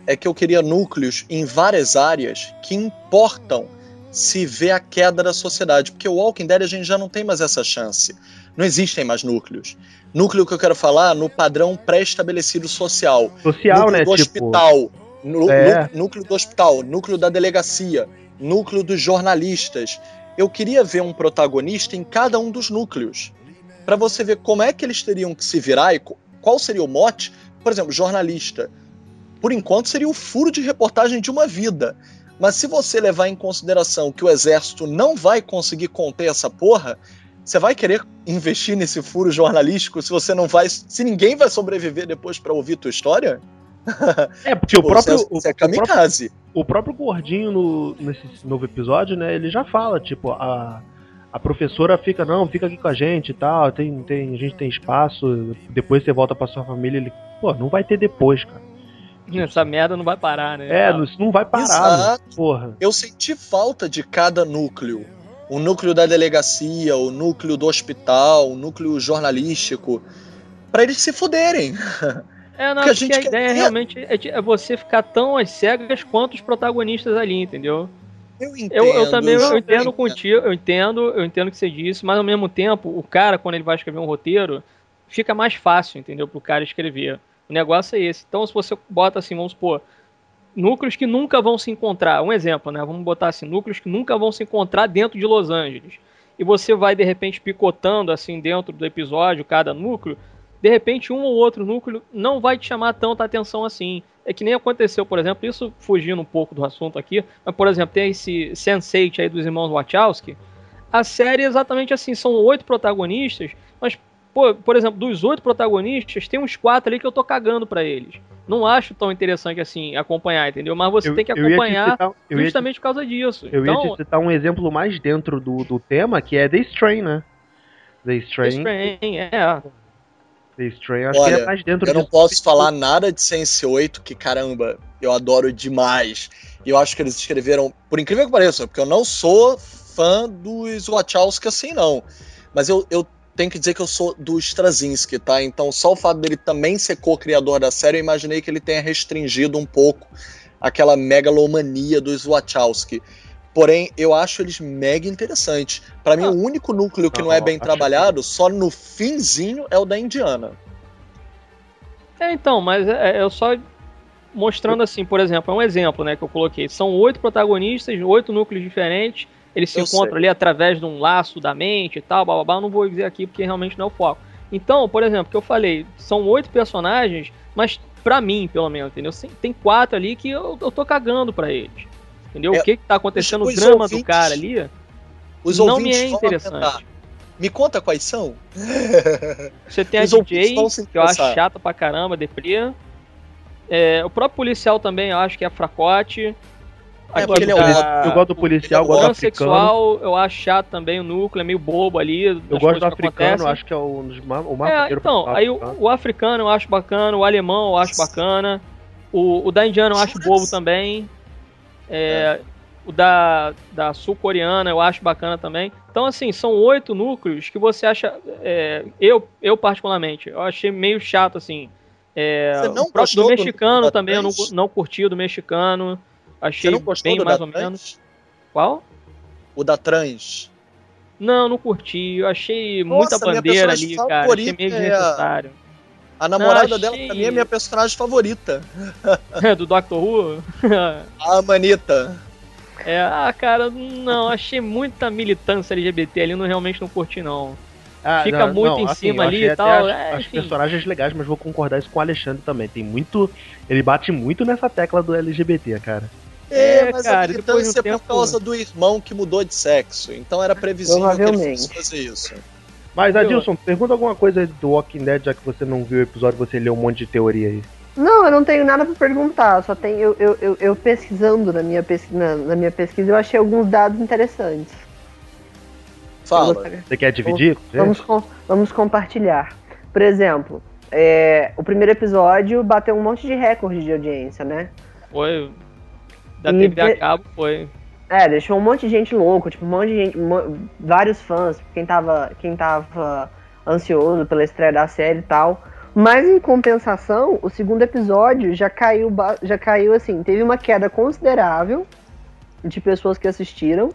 é que eu queria núcleos em várias áreas que importam se vê a queda da sociedade, porque o Walking Dead a gente já não tem mais essa chance. Não existem mais núcleos. Núcleo que eu quero falar no padrão pré-estabelecido social. Social, núcleo né? Do tipo... hospital, é. núcleo do hospital, núcleo da delegacia, núcleo dos jornalistas. Eu queria ver um protagonista em cada um dos núcleos, para você ver como é que eles teriam que se virar e qual seria o mote. Por exemplo, jornalista. Por enquanto seria o furo de reportagem de uma vida. Mas se você levar em consideração que o exército não vai conseguir conter essa porra, você vai querer investir nesse furo jornalístico se você não vai. Se ninguém vai sobreviver depois para ouvir tua história? <laughs> É, porque o próprio. Você é kamikaze. O próprio, o próprio gordinho no, nesse novo episódio, né? Ele já fala, tipo, a, a professora fica, não, fica aqui com a gente e tal, tem, tem, a gente tem espaço, depois você volta pra sua família. Ele, pô, não vai ter depois, cara. <laughs> Essa merda não vai parar, né? É, isso não vai parar, Exato. Né? porra. Eu senti falta de cada núcleo. O núcleo da delegacia, o núcleo do hospital, o núcleo jornalístico, para eles se fuderem. É, não, <laughs> porque a, gente a ideia quer... realmente é, é, você ficar tão às cegas quanto os protagonistas ali, entendeu? Eu entendo. Eu, eu também eu, eu entendo contigo, eu entendo, eu entendo o que você disse, mas ao mesmo tempo, o cara, quando ele vai escrever um roteiro, fica mais fácil, entendeu? Pro cara escrever. O negócio é esse. Então, se você bota assim, vamos supor, núcleos que nunca vão se encontrar. Um exemplo, né? Vamos botar assim, núcleos que nunca vão se encontrar dentro de Los Angeles. E você vai, de repente, picotando assim dentro do episódio, cada núcleo. De repente, um ou outro núcleo não vai te chamar tanta atenção assim. É que nem aconteceu, por exemplo, isso fugindo um pouco do assunto aqui, mas, por exemplo, tem esse Sense8 aí dos irmãos Wachowski. A série é exatamente assim, são oito protagonistas, mas Pô, por exemplo, dos oito protagonistas, tem uns quatro ali que eu tô cagando para eles. Não acho tão interessante assim acompanhar, entendeu? Mas você eu, tem que acompanhar citar, justamente te, por causa disso. Eu então, ia te citar um exemplo mais dentro do, do tema, que é The Strain, né? The Strain. The Strain, é. The Strain, acho Olha, que é mais dentro Eu não posso falar nada de Sense 8, que caramba, eu adoro demais. E eu acho que eles escreveram, por incrível que pareça, porque eu não sou fã dos Wachowski assim, não. Mas eu, eu tenho que dizer que eu sou do Straczynski, tá? Então, só o fato dele também ser co-criador da série, eu imaginei que ele tenha restringido um pouco aquela megalomania dos Wachowski. Porém, eu acho eles mega interessantes. Para mim, ah. o único núcleo que não, não é bem trabalhado, que... só no finzinho, é o da Indiana. É, então, mas é, é, eu só mostrando assim, por exemplo, é um exemplo, né, que eu coloquei. São oito protagonistas, oito núcleos diferentes eles se eu encontram sei. ali através de um laço da mente e tal, blá, blá, blá, não vou dizer aqui porque realmente não é o foco. Então, por exemplo, que eu falei, são oito personagens, mas para mim, pelo menos, entendeu? Tem quatro ali que eu, eu tô cagando para eles. Entendeu? É, o que que tá acontecendo, o drama ouvintes, do cara ali, os não me é interessante. Me conta quais são. <laughs> Você tem a DJ, que eu acho chata pra caramba, deprê. É, o próprio policial também, eu acho que é fracote. É, Aqui porque ele é da- Eu gosto do policial, eu O gosto do africano. transexual, eu acho chato também, o núcleo é meio bobo ali. Eu gosto do africano, acontecem. acho que é o, o mais É, então, aí o, o africano eu acho bacana, o alemão eu acho bacana, o, o da indiana eu acho bobo também, é, o da, da sul-coreana eu acho bacana também. Então, assim, são oito núcleos que você acha. é, eu, eu, particularmente, eu achei meio chato, assim. É, Você não o próprio do do mexicano da também, eu não, não curti o do mexicano. Achei bem do mais ou trans? menos. Qual? O da trans. Não, não curti. Eu achei Nossa, muita bandeira ali, cara. Achei meio é a- namorada Não, dela, pra mim, é minha personagem favorita. <laughs> do Doctor Who? <laughs> A Manita. É, ah, cara, não, achei muita militância LGBT ali, não realmente não curti, não. Ah, fica muito em cima eu ali e tal, As, é, as personagens legais, mas vou concordar isso com o Alexandre também. Tem muito. Ele bate muito nessa tecla do LGBT, cara. É, É, mas cara, a militância é por tempo- causa do irmão que mudou de sexo. Então era previsível que ele Provavelmente. fosse fazer isso. Mas, Eu- Adilson, pergunta alguma coisa do Walking Dead, já que você não viu o episódio, você leu um monte de teoria aí. Não, eu não tenho nada pra perguntar, só tenho eu, eu, eu, eu pesquisando na minha, pesqui, na, na minha pesquisa, eu achei alguns dados interessantes. Fala. gostaria- Você quer dividir? a? Vamos, com- vamos compartilhar. Por exemplo, é, o primeiro episódio bateu um monte de recorde de audiência, né? Foi. Da E TV a de- cabo foi. É, deixou um monte de gente louco, tipo, um monte de gente, mo- vários fãs, quem tava, quem tava ansioso pela estreia da série e tal. Mas em compensação, o segundo episódio já caiu, já caiu assim, teve uma queda considerável de pessoas que assistiram.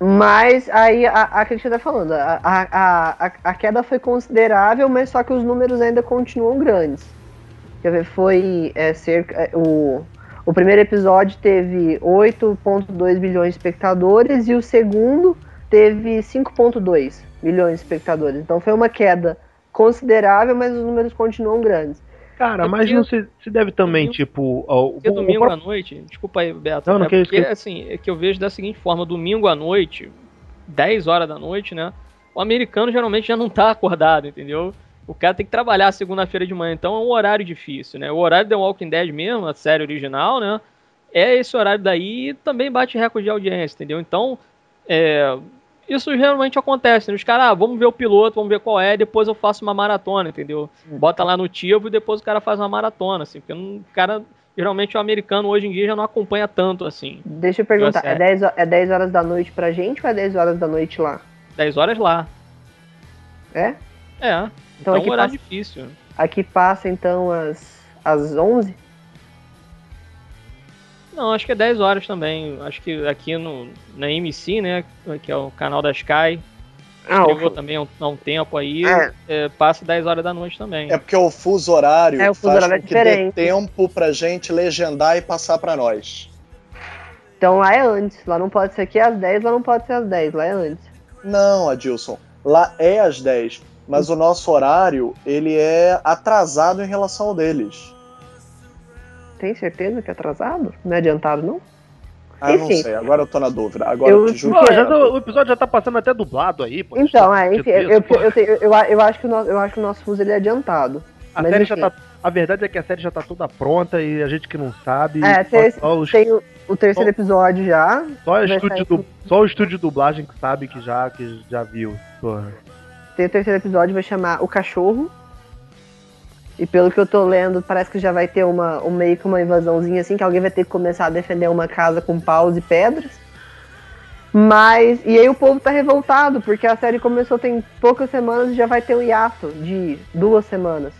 Mas aí a, a que a gente tá falando, a, a, a, a queda foi considerável, mas só que os números ainda continuam grandes. Quer ver, foi é, cerca. é, o, o primeiro episódio teve 8,2 bilhões de espectadores e o segundo teve 5,2 milhões de espectadores. Então foi uma queda considerável, mas os números continuam grandes. Cara, É mas não se, se deve também, domingo- tipo. o, Porque o domingo próprio- à noite, desculpa aí, Beto. Não, não, é que isso, porque, que- assim, é que eu vejo da seguinte forma, domingo à noite, 10 horas da noite, né? O americano geralmente já não tá acordado, entendeu? O cara tem que trabalhar segunda-feira de manhã, então é um horário difícil, né? O horário The Walking Dead mesmo, a série original, né? É esse horário daí e também bate recorde de audiência, entendeu? Então, é, isso geralmente acontece. Né? Os caras, ah, vamos ver o piloto, vamos ver qual é, depois eu faço uma maratona, entendeu? Bota lá no Tivo e depois o cara faz uma maratona, assim, porque não- o cara, geralmente o americano hoje em dia já não acompanha tanto, assim. Deixa eu perguntar, é é. 10, ho- é 10 horas da noite pra gente ou é 10 horas da noite lá? 10 horas lá. É? É. Então Então, é aqui um horário passa, difícil. aqui passa então às, às 11? Não, acho que é 10 horas também. Acho que aqui no, na MC, né? Que é o canal da Sky, Ah, chegou o- também há um, há um tempo aí, É. é, passa 10 horas da noite também. É porque o fuso horário É, o fuso faz horário é com que dê diferente. tempo pra gente legendar e passar pra nós. Então lá é antes. Lá não pode ser aqui às 10, lá não pode ser às 10, lá é antes. Não, Adilson. Lá é às 10, mas o nosso horário, ele é atrasado em relação ao deles. Tem certeza que é atrasado? Não é adiantado, não? Ah, eu não Enfim. sei, agora eu tô na dúvida. Agora Eu- eu te juro. Pô, já o episódio já tá passando até dublado aí, pô. Então, Isso, é, enfim, tipo eu, eu, eu, eu, eu acho que o nosso, eu acho que o nosso fuso ele é adiantado. A mas série enfim. já tá. A verdade é que a série já tá toda pronta e a gente que não sabe. É, só, tem, só os- tem o, o terceiro Só- episódio já. só, estúdio du- só o estúdio de dublagem que sabe que já, que já viu. Porra. Tem o terceiro episódio, vai chamar O Cachorro. E pelo que eu tô lendo, parece que já vai ter uma, um meio que uma invasãozinha assim, que alguém vai ter que começar a defender uma casa com paus e pedras. Mas. E aí o povo tá revoltado, porque a série começou tem poucas semanas e já vai ter um hiato de duas semanas.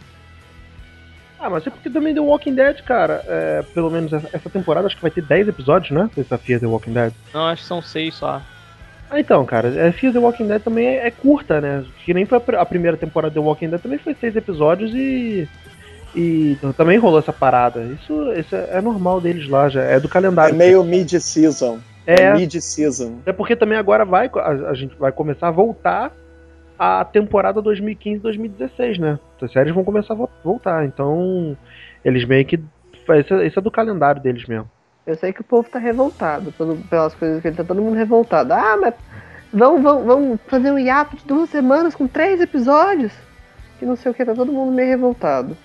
Ah, mas é porque também The Walking Dead, cara, é, pelo menos essa essa temporada acho que vai ter 10 episódios, né? Essa Fear The Walking Dead. Não, acho que são 6 só. Ah, então, cara, é, Fear The Walking Dead também é, é curta, né? Que nem foi a, a primeira temporada The Walking Dead, também foi seis episódios e. E também rolou essa parada. Isso, isso é, é normal deles lá, já é do É calendário. meio mid-season. É, É, mid-season. é porque também agora vai, a, a gente vai começar a voltar a temporada 2015-2016, né? As séries vão começar a vo- voltar, então eles meio que. Isso, é- isso é do calendário deles mesmo. Eu sei que o povo tá revoltado pelo- pelas coisas que ele tá todo mundo revoltado. Ah, mas vamos, vamos, vamos fazer um hiato de duas semanas com três episódios? Que não sei o que, tá todo mundo meio revoltado.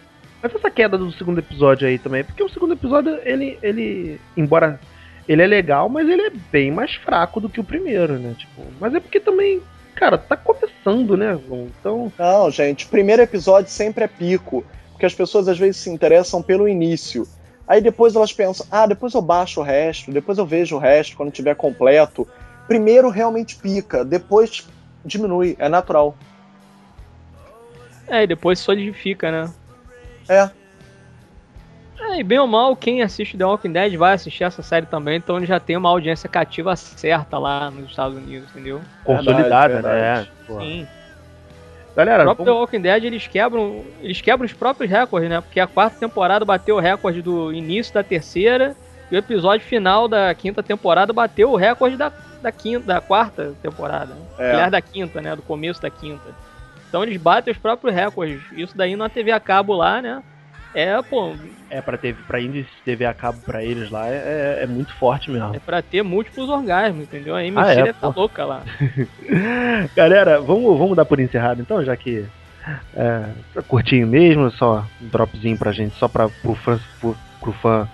Mas essa queda do segundo episódio aí também, porque o segundo episódio, ele, ele embora ele é legal, mas ele é bem mais fraco do que o primeiro, né? Tipo, mas é porque também, cara, tá começando, né? Então. Não, gente, o primeiro episódio sempre é pico, porque as pessoas às vezes se interessam pelo início. Aí depois elas pensam, ah, depois eu baixo o resto, depois eu vejo o resto quando tiver completo. Primeiro realmente pica, depois diminui, é natural. É, e depois solidifica, né? É. É, e bem ou mal, quem assiste The Walking Dead vai assistir essa série também, então ele já tem uma audiência cativa certa lá nos Estados Unidos, entendeu? Consolidada, né? É, Sim. Galera, o próprio vamos... The Walking Dead eles quebram, eles quebram os próprios recordes, né? Porque a quarta temporada bateu o recorde do início da terceira e o episódio final da quinta temporada bateu o recorde da, da, quinta, da quarta temporada. É. Aliás, da quinta, né? Do começo da quinta. Então eles batem os próprios recordes. Isso daí na TV a cabo lá, né? É, pô. É, pra, ter, pra índice TV a cabo pra eles lá é, é, é muito forte mesmo. É pra ter múltiplos orgasmos, entendeu? A mentira ah, é, tá louca lá. <laughs> Galera, vamos, vamos dar por encerrado então, já que é, tá curtinho mesmo, só um dropzinho pra gente, só pra, pro, fã, pro, pro fã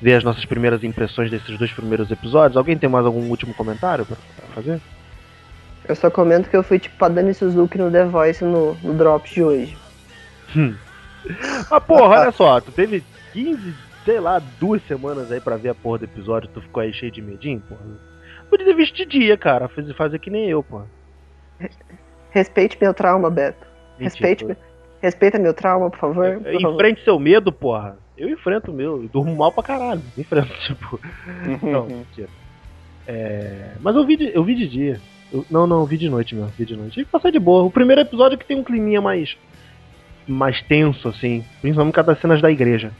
ver as nossas primeiras impressões desses dois primeiros episódios. Alguém tem mais algum último comentário pra, pra fazer? Eu só comento que eu fui tipo a Dani Suzuki no The Voice no, no Drops de hoje. Hum. Ah, porra, olha só, tu teve 15, sei lá, duas semanas aí pra ver a porra do episódio, tu ficou aí cheio de medinho, porra. Podia ter visto de dia, cara, faz, fazer que nem eu, porra. Respeite meu trauma, Beto. Respeite, respeita meu trauma, por favor. Por Enfrente seu medo, porra. Eu enfrento o meu, eu durmo mal pra caralho. <laughs> Enfrento, tipo. <laughs> não, mentira. É... Mas eu vi, de, eu vi de dia. Eu, não, não, vi de noite mesmo, vi de noite. E passou de boa. O primeiro episódio que tem um climinha mais. Mais tenso, assim. Principalmente cada cenas da igreja.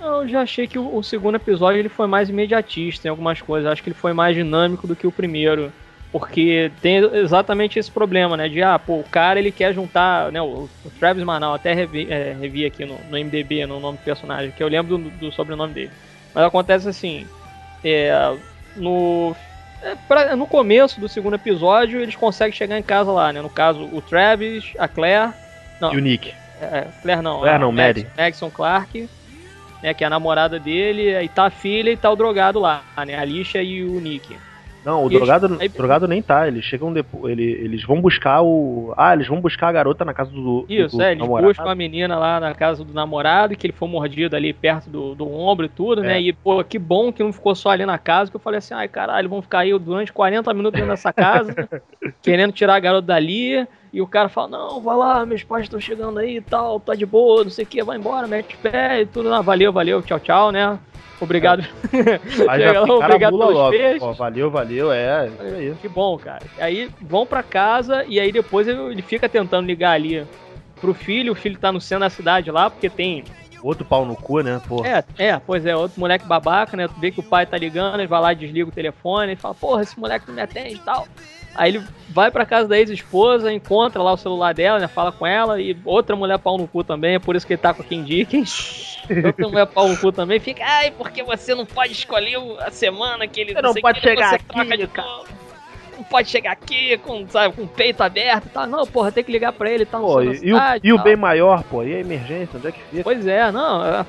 Eu já achei que o, o, segundo episódio ele foi mais imediatista em algumas coisas. Acho que ele foi mais dinâmico do que o primeiro. Porque tem exatamente esse problema, né? De, ah, pô, o cara ele quer juntar, né? O, o Travis Manal, até revi, é, revi aqui no, no MDB, no nome do personagem, que eu lembro do, do sobrenome dele. Mas acontece assim, é, no é, pra, no começo do segundo episódio, eles conseguem chegar em casa lá, né? No caso, o Travis, a Claire. Não, e o Nick. É, Claire não. Claire não, Mary. Maxon Clark, né? Que é a namorada dele, e tá a filha e tá o drogado lá, né? A Alicia e o Nick. Não, o drogado, aí... drogado nem tá. Eles chegam depois. Ele, eles vão buscar o. Ah, eles vão buscar a garota na casa do. Isso, do é, eles namorado. buscam a menina lá na casa do namorado, que ele foi mordido ali perto do, do ombro e tudo, né? é. né? E, pô, que bom que não ficou só ali na casa, que eu falei assim, ai caralho, vão ficar aí durante 40 minutos dentro dessa casa, <laughs> querendo tirar a garota dali. E o cara fala, não, vai lá, meus pais estão chegando aí e tal, tá de boa, não sei o que, vai embora, mete pé e tudo. Não, valeu, valeu, tchau, tchau, né? Obrigado. Aí <laughs> já lá, obrigado pelos logo. peixes. Ó, valeu, valeu, é, é isso Que bom, cara. Aí vão para casa e aí depois ele fica tentando ligar ali pro filho, o filho tá no centro da cidade lá, porque tem Outro pau no cu, né? Porra. É, é, pois é, outro moleque babaca, né? Tu vê que o pai tá ligando, ele vai lá, desliga o telefone, e fala, porra, esse moleque não me atende e tal. Aí ele vai pra casa da ex-esposa, encontra lá o celular dela, né? Fala com ela, e outra mulher pau no cu também, é por isso que ele tá com quem Dickens. <laughs> outra mulher pau no cu também, fica, ai, porque você não pode escolher a semana que ele você não, não pode chegar aqui, cara. Não pode chegar aqui com, sabe, com o peito aberto e tal. Não, porra, tem que ligar pra ele e tal. Pô, e, cidade, e, o, e o bem maior, pô, e a emergência, onde é que fica? Pois é, não, é,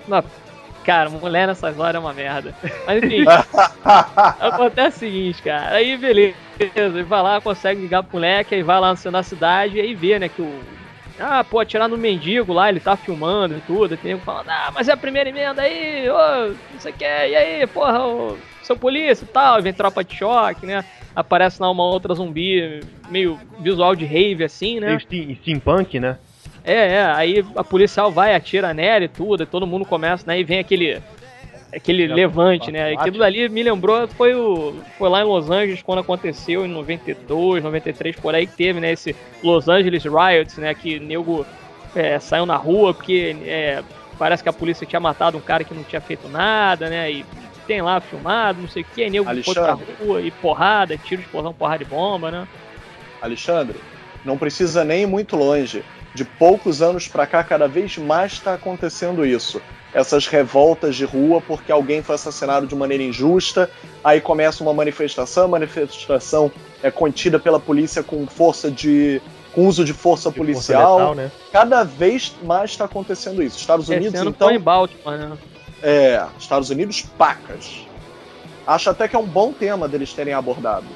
Cara, mulher nessas horas é uma merda. Mas enfim, <laughs> acontece o seguinte, cara. Aí beleza, ele vai lá, consegue ligar pro moleque, aí vai lá no centro da cidade e aí vê, né, que o. Ah, pô, atirar no mendigo lá, ele tá filmando e tudo, tem falando, ah, mas é a primeira emenda aí, ô, não sei o que, e aí, porra, ô, seu polícia e tal, e vem tropa de choque, né? Aparece lá uma outra zumbi, meio visual de rave assim, né? Meio steampunk, né? É, é, aí a policial vai, atira nela e tudo, e todo mundo começa, né? E vem aquele aquele é, levante, né? Aquilo dali me lembrou, foi o foi lá em Los Angeles quando aconteceu em 92, 93, por aí que teve, né, esse Los Angeles Riots, né, que nego é, saiu na rua porque é, parece que a polícia tinha matado um cara que não tinha feito nada, né, e tem lá filmado, não sei o que, aí nego foi pra rua e porrada, tiro, explosão, porrada de bomba, né. Alexandre, não precisa nem ir muito longe de poucos anos para cá, cada vez mais está acontecendo isso. Essas revoltas de rua porque alguém foi assassinado de maneira injusta, aí começa uma manifestação, a manifestação é contida pela polícia com força de com uso de força De policial. força letal, né? Cada vez mais está acontecendo isso. Estados Unidos, então. foi em Baltimore, né? É, Estados Unidos, pacas. Acho até que é um bom tema deles terem abordado.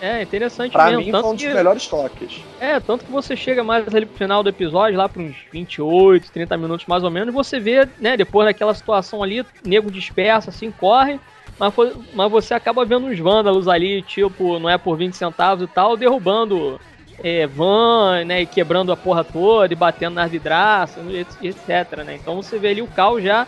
É, interessante Pra mesmo. mim, tanto foi um dos que- melhores toques. É, tanto que você chega mais ali pro final do episódio, lá para uns 28, 30 minutos mais ou menos, você vê, né, depois daquela situação ali, nego disperso, assim, corre, mas, foi- mas você acaba vendo uns vândalos ali, tipo, não é por 20 centavos e tal, derrubando é, van, né, e quebrando a porra toda, e batendo nas vidraças, e et- e etc, né. Então você vê ali o caos já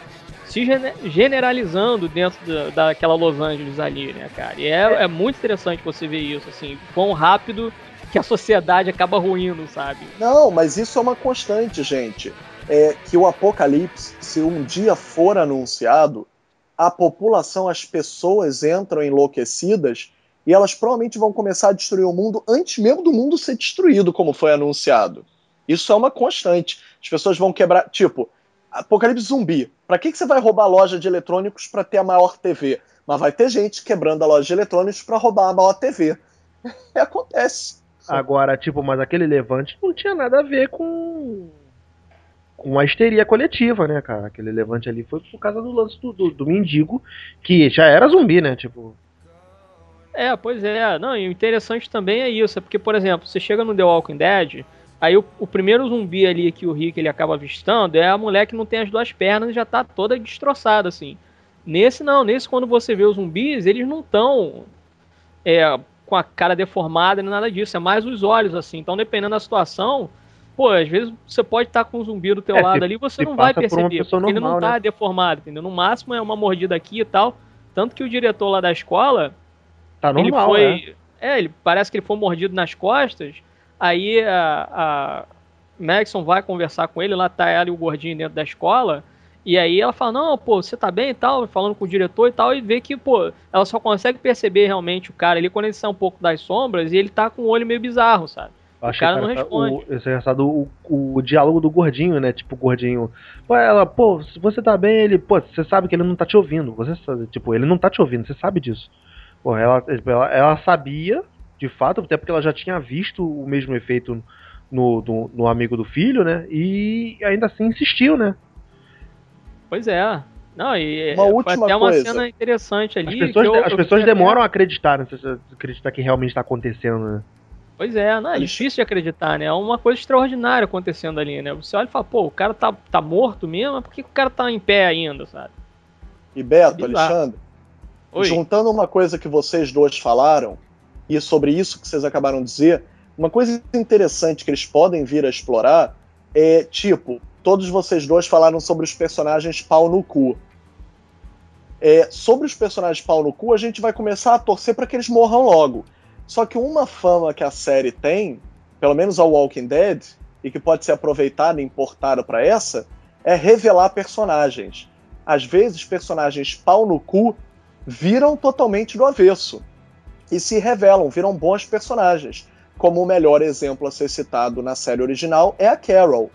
se gene- generalizando dentro da, daquela Los Angeles ali, né, cara. E é, é muito interessante você ver isso, assim, quão rápido que a sociedade acaba ruindo, sabe? Não, mas isso é uma constante, gente. É que o apocalipse, se um dia for anunciado, a população, as pessoas entram enlouquecidas e elas provavelmente vão começar a destruir o mundo antes mesmo do mundo ser destruído, como foi anunciado. Isso é uma constante. As pessoas vão quebrar. Tipo, apocalipse zumbi. Pra que, que você vai roubar a loja de eletrônicos pra ter a maior TV? Mas vai ter gente quebrando a loja de eletrônicos pra roubar a maior TV. É, <laughs> acontece. Agora, tipo, mas aquele levante não tinha nada a ver com. com a histeria coletiva, né, cara? Aquele levante ali foi por causa do lance do, do, do mendigo, que já era zumbi, né? Tipo. É, pois é. Não, e o interessante também é isso. É porque, por exemplo, você chega no The Walking Dead, aí o, o primeiro zumbi ali que o Rick ele acaba avistando é a mulher que não tem as duas pernas e já tá toda destroçada, assim. Nesse não, nesse quando você vê os zumbis, eles não estão é, com a cara deformada nem nada disso, é mais os olhos, assim. Então, dependendo da situação, pô, às vezes você pode estar com um zumbi do teu É, lado se- ali e você não vai por perceber, pessoa porque ele não normal, tá né? deformado, entendeu? No máximo é uma mordida aqui e tal. Tanto que o diretor lá da escola, Tá normal, ele né? foi. É, ele parece que ele foi mordido nas costas. Aí a, a Maxon vai conversar com ele, lá tá ela e o gordinho dentro da escola. E aí ela fala, não, pô, você tá bem e tal, falando com o diretor e tal, e vê que, pô, ela só consegue perceber realmente o cara ali quando ele sai um pouco das sombras e ele tá com o olho meio bizarro, sabe? Eu achei cara não responde. O, esse engraçado o, o diálogo do gordinho, né? Tipo, o gordinho. Pô, ela, pô, se você tá bem, ele, pô, você sabe que ele não tá te ouvindo. Você sabe, tipo, ele não tá te ouvindo, você sabe disso. Pô, ela, ela, ela sabia, de fato, até porque ela já tinha visto o mesmo efeito no, no, no amigo do filho, né? E ainda assim insistiu, né? Pois é. Não, e Uma foi última até uma coisa. cena interessante As ali. pessoas, que eu- as pessoas até- demoram a acreditar, né? Acreditar que realmente está acontecendo, né? Pois é, não, é difícil de acreditar, né? É uma coisa extraordinária acontecendo ali, né? Você olha e fala, pô, o cara tá, tá morto mesmo, mas por que o cara tá em pé ainda, sabe? E Beto. Alexandre, Oi. juntando uma coisa que vocês dois falaram, e sobre isso que vocês acabaram de dizer, uma coisa interessante que eles podem vir a explorar é, tipo, todos vocês dois falaram sobre os personagens pau no cu. É, sobre os personagens pau no cu, a gente vai começar a torcer para que eles morram logo. Só que uma fama que a série tem, pelo menos ao Walking Dead, e que pode ser aproveitada e importada para essa, é revelar personagens. Às vezes, personagens pau no cu viram totalmente do avesso e se revelam, viram bons personagens. Como o melhor exemplo a ser citado na série original é a Carol.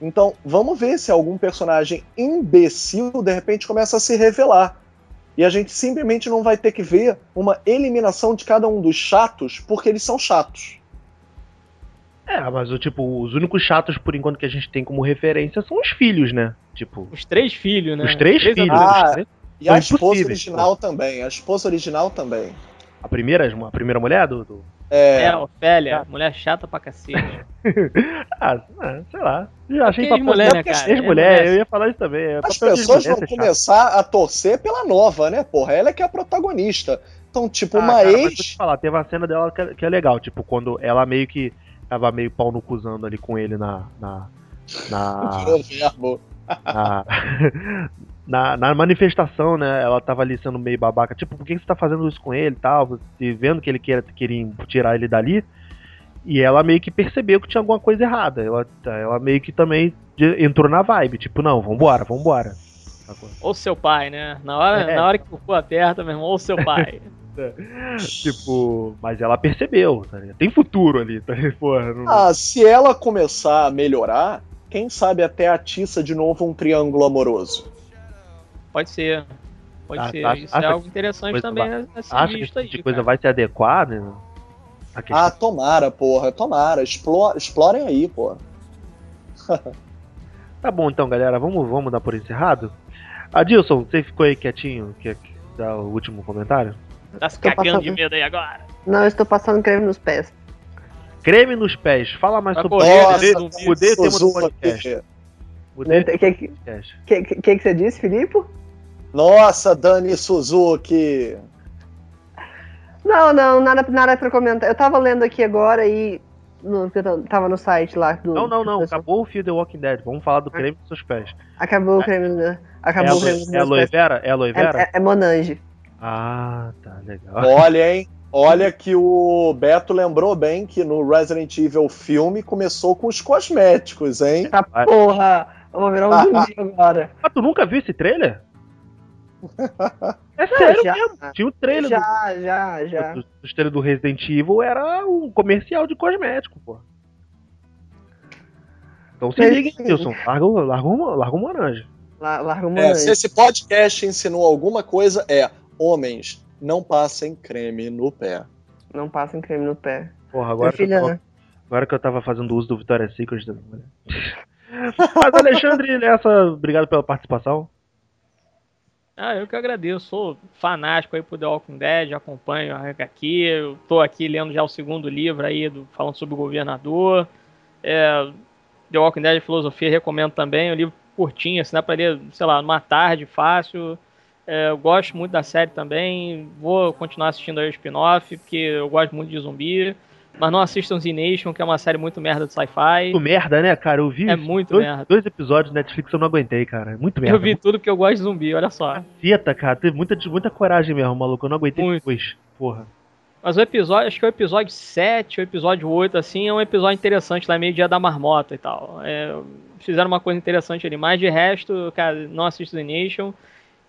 Então, vamos ver se algum personagem imbecil de repente começa a se revelar. E a gente simplesmente não vai ter que ver uma eliminação de cada um dos chatos porque eles são chatos. É, mas o tipo, os únicos chatos por enquanto que a gente tem como referência são os filhos, né? Tipo, Os três filhos, né? os três filhos. adultos. Ah, os três- E a esposa original também. A esposa original também. A primeira, a primeira mulher do. do- É, É, Ofélia, mulher chata pra cacete. <laughs> Ah, ah, sei lá. Já achei Porque ex-mulher, né, cara? Ex-mulher, Ex-mulher. eu ia falar isso também. é As papel pessoas vão chato. começar a torcer pela nova, né? Porra, ela é que é a protagonista. Então, tipo, Ah, uma cara, mas ex. te falar, teve uma cena dela que é, que é legal, tipo, quando ela meio que tava meio pau no cuzando ali com ele na. na. na, <laughs> na, na manifestação, né? Ela tava ali sendo meio babaca, tipo, por que você tá fazendo isso com ele e tal? E vendo que ele queria, queria tirar ele dali. E ela meio que percebeu que tinha alguma coisa errada. Ela, ela meio que também entrou na vibe, tipo, não, vambora, vambora. Ou seu pai, né? Na hora, É. na hora que o cu aperta, meu irmão, ou seu pai. <laughs> Tipo, mas ela percebeu, tá ligado? Tem futuro ali, tá? Porra, não- Ah, se ela começar a melhorar, quem sabe até atiça de novo um triângulo amoroso. Pode ser. Pode Ah, ser. tá. Isso Acha é que algo interessante coisa também vai- a, a ser que visto aí. de coisa cara. vai se adequar, né? Ah, tomara, porra, tomara. Explore, explorem aí, porra. <laughs> tá bom então, galera, vamos, vamos dar por encerrado? Adilson, você ficou aí quietinho? Quer dar o último comentário? Tá se cagando passando... de medo aí agora? Não, eu estou passando creme nos pés. Creme nos pés. Fala mais sobre isso. Mudei o tema do podcast. Mudei o que, que, que, que, que você disse, Filipe? Nossa, Dani Suzuki! Não, não, nada, nada pra comentar. Eu tava lendo aqui agora e. No, tava no site lá do. Não, não, não. Acabou o fio The Walking Dead. Vamos falar do creme dos seus pés. Acabou o creme. Né? Acabou é o creme dos É aloe vera? É aloe vera? É, é, é Monange. Ah, tá legal. Olha, hein? Olha que o Beto lembrou bem que no Resident Evil filme começou com os cosméticos, hein? Tá porra! Vamos virar um <laughs> zumbi agora. Ah, tu nunca viu esse trailer? É sério já, mesmo. Tinha o trailer. Já, do, já, já. O, o trailer do Resident Evil era um comercial de cosmético, pô. Então se liga, Wilson. Larga, larga, uma, larga uma laranja. Larga uma é, se esse podcast ensinou alguma coisa, é homens, não passem creme no pé. Não passem creme no pé. Porra, agora, que, eu tava, agora que eu tava fazendo uso do Victoria's Secret. <laughs> Mas, Alexandre, nessa, obrigado pela participação. Ah, eu que agradeço. Sou fanático aí por The Walking Dead, acompanho aqui. Eu tô aqui lendo já o segundo livro aí, do, falando sobre o governador. É, The Walking Dead Filosofia recomendo também. É um livro curtinho, assim, dá pra ler, sei lá, numa tarde, fácil. É, eu gosto muito da série também. Vou continuar assistindo aí o spin-off, porque eu gosto muito de zumbi. Mas não assistam Z Nation, que é uma série muito merda de sci-fi. Muito merda, né, cara? Eu vi. É muito dois, merda. Dois episódios da Netflix eu não aguentei, cara. Muito merda. Eu vi tudo porque eu gosto de zumbi, olha só. Caceta, cara. Teve muita, muita coragem mesmo, maluco. Eu não aguentei muito. depois. Porra. Mas o episódio, acho que é o episódio 7, o episódio 8, assim, é um episódio interessante lá, meio dia da marmota e tal. É, fizeram uma coisa interessante ali. Mas de resto, cara, não assisto The Nation.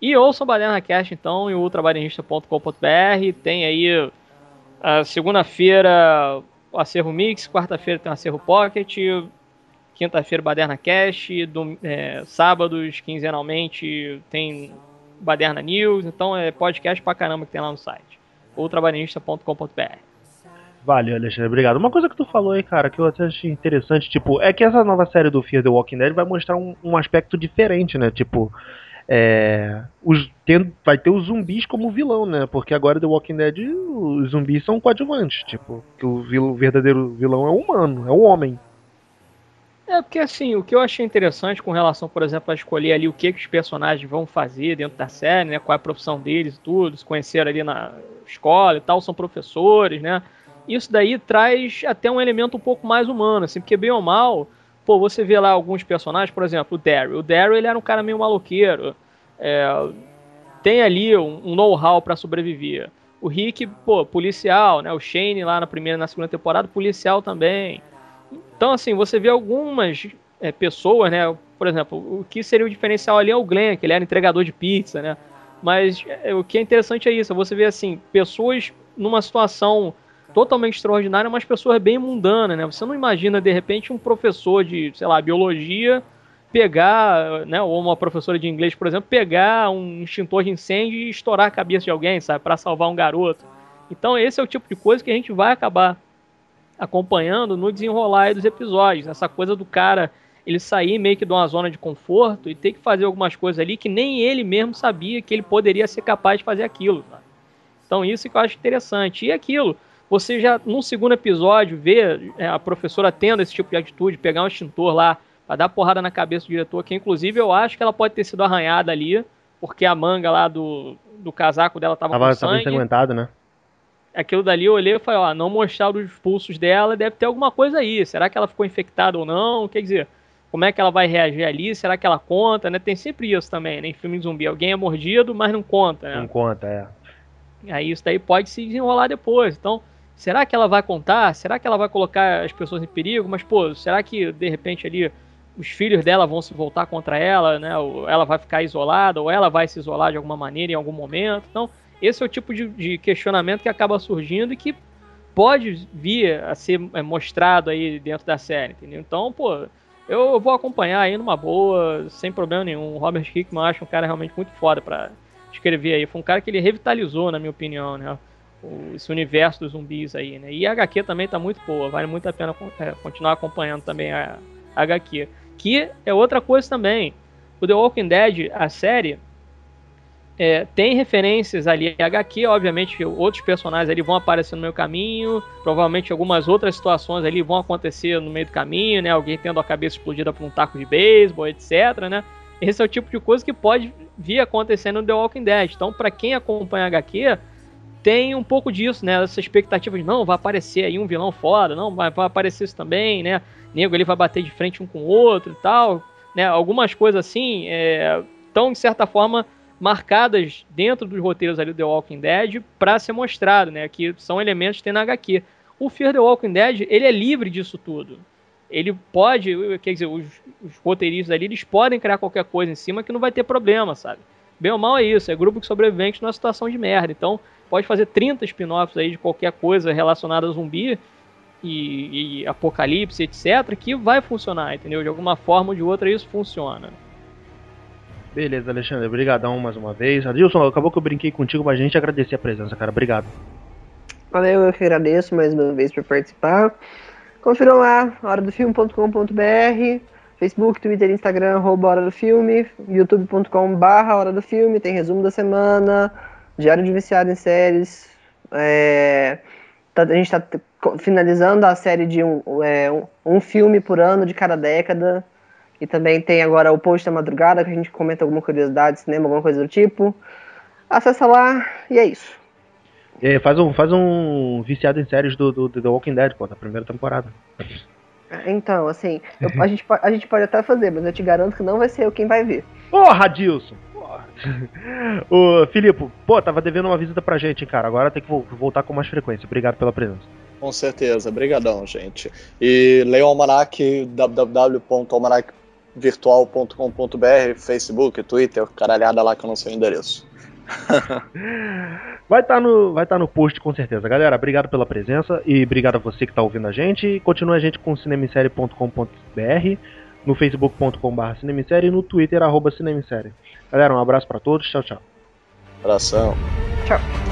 E ouçam o Baderna Cast, então, em ultrabadenista.com.br. Tem aí segunda-feira o Acervo Mix, quarta-feira tem o Acervo Pocket, quinta-feira Baderna Cash, do, é, sábados, quinzenalmente, tem Baderna News, então é podcast pra caramba que tem lá no site, ultrabanista.com.br. Valeu, Alexandre, obrigado. Uma coisa que tu falou aí, cara, que eu até achei interessante, tipo, é que essa nova série do Fear the Walking Dead vai mostrar um, um aspecto diferente, né? Tipo, é, os, vai ter os zumbis como vilão, né? Porque agora The Walking Dead os zumbis são coadjuvantes, tipo, que o, vil, o verdadeiro vilão é o humano, é o homem. É, porque assim, o que eu achei interessante com relação, por exemplo, a escolher ali o que, que os personagens vão fazer dentro da série, né? Qual é a profissão deles e tudo, se conheceram ali na escola e tal, são professores, né? Isso daí traz até um elemento um pouco mais humano, assim, porque bem ou mal, pô, você vê lá alguns personagens, por exemplo, o Daryl. O Daryl, ele era um cara meio maloqueiro. É, tem ali um, um know-how para sobreviver. O Rick, pô, policial, né? O Shane lá na primeira e na segunda temporada, policial também. Então, assim, você vê algumas é, pessoas, né? Por exemplo, o que seria o diferencial ali é o Glenn, que ele era entregador de pizza, né? Mas é, o que é interessante é isso, você vê, assim, pessoas numa situação totalmente extraordinária, mas pessoas bem mundanas, né? Você não imagina, de repente, um professor de, sei lá, biologia pegar, né, ou uma professora de inglês, por exemplo, pegar um extintor de incêndio e estourar a cabeça de alguém, sabe, para salvar um garoto. Então, esse é o tipo de coisa que a gente vai acabar acompanhando no desenrolar dos episódios. Essa coisa do cara ele sair meio que de uma zona de conforto e ter que fazer algumas coisas ali que nem ele mesmo sabia que ele poderia ser capaz de fazer aquilo. Sabe? Então, isso que eu acho interessante. E aquilo, você já, num segundo episódio, vê é, a professora tendo esse tipo de atitude, pegar um extintor lá para dar porrada na cabeça do diretor, que inclusive eu acho que ela pode ter sido arranhada ali, porque a manga lá do, do casaco dela tava, tava com sangue. Né? Aquilo dali eu olhei e falei, ó, não mostrar os pulsos dela, deve ter alguma coisa aí. Será que ela ficou infectada ou não? Quer dizer, como é que ela vai reagir ali? Será que ela conta, né? Tem sempre isso também, né? Em filme de zumbi. Alguém é mordido, mas não conta, né? Não conta, é. Aí isso daí pode se desenrolar depois. Então, será que ela vai contar? Será que ela vai colocar as pessoas em perigo? Mas, pô, será que de repente ali os filhos dela vão se voltar contra ela, né? Ou ela vai ficar isolada, ou ela vai se isolar de alguma maneira em algum momento. Então, esse é o tipo de, de questionamento que acaba surgindo e que pode vir a ser é, mostrado aí dentro da série, entendeu? Então, pô, eu vou acompanhar aí numa boa, sem problema nenhum. O Robert Hickman acho um cara realmente muito foda para escrever aí. Foi um cara que ele revitalizou, na minha opinião, né? esse universo dos zumbis aí, né? E a HQ também tá muito boa, vale muito a pena é, continuar acompanhando também a HQ. Que é outra coisa também. O The Walking Dead, a série, é, tem referências ali HQ, obviamente outros personagens ali vão aparecer no meio caminho, provavelmente algumas outras situações ali vão acontecer no meio do caminho, né? Alguém tendo a cabeça explodida por um taco de beisebol, etc, né? Esse é o tipo de coisa que pode vir acontecendo no The Walking Dead. Então, para quem acompanha HQ, tem um pouco disso, né? Essa expectativa de não, vai aparecer aí um vilão foda, não, vai, vai aparecer isso também, né? Nego ele vai bater de frente um com o outro e tal, né? Algumas coisas assim estão, é, de certa forma, marcadas dentro dos roteiros ali do The Walking Dead para ser mostrado, né? Que são elementos que tem na HQ. O Fear the Walking Dead, ele é livre disso tudo. Ele pode, quer dizer, os, os roteiristas ali, eles podem criar qualquer coisa em cima que não vai ter problema, sabe? Bem ou mal é isso, é grupo de sobreviventes numa situação de merda. Então, pode fazer 30 spin-offs aí de qualquer coisa relacionada a zumbi e, e, apocalipse, etc., que vai funcionar, entendeu? De alguma forma ou de outra isso funciona. Beleza, Alexandre, obrigadão mais uma vez. Adilson, acabou que eu brinquei contigo, mas a gente agradecer a presença, cara. Obrigado. Valeu, eu que agradeço mais uma vez por participar. Confiram lá, horadofilme.com.br, Facebook, Twitter, Instagram, arroba Hora do Filme, youtube.com barra Hora do Filme, tem resumo da semana, diário de viciado em séries. É, tá, a gente está finalizando a série de um, é, um, filme por ano de cada década. E também tem agora o post da madrugada, que a gente comenta alguma curiosidade, cinema, alguma coisa do tipo. Acessa lá e é isso. E faz um, faz um viciado em séries do, do, do The Walking Dead, pô, da primeira temporada. Então, assim, eu, a, gente, a gente pode até fazer, mas eu te garanto que não vai ser eu quem vai ver. Porra, Dilson! Porra. <laughs> Ô, Filipe, pô, tava devendo uma visita pra gente, cara. Agora tem que voltar com mais frequência. Obrigado pela presença. Com certeza, brigadão, gente. E leia o Almanac, www.almanac.com virtual.com.br, Facebook, Twitter, caralhada lá que eu não sei o endereço. <laughs> vai estar tá no, vai tá no post com certeza. Galera, obrigado pela presença e obrigado a você que está ouvindo a gente. E continue a gente com cinemissérie.com.br, no facebook.com.br cinemissérie e no twitter arroba cinemissérie. Galera, um abraço para todos. Tchau, tchau. Abração. Tchau.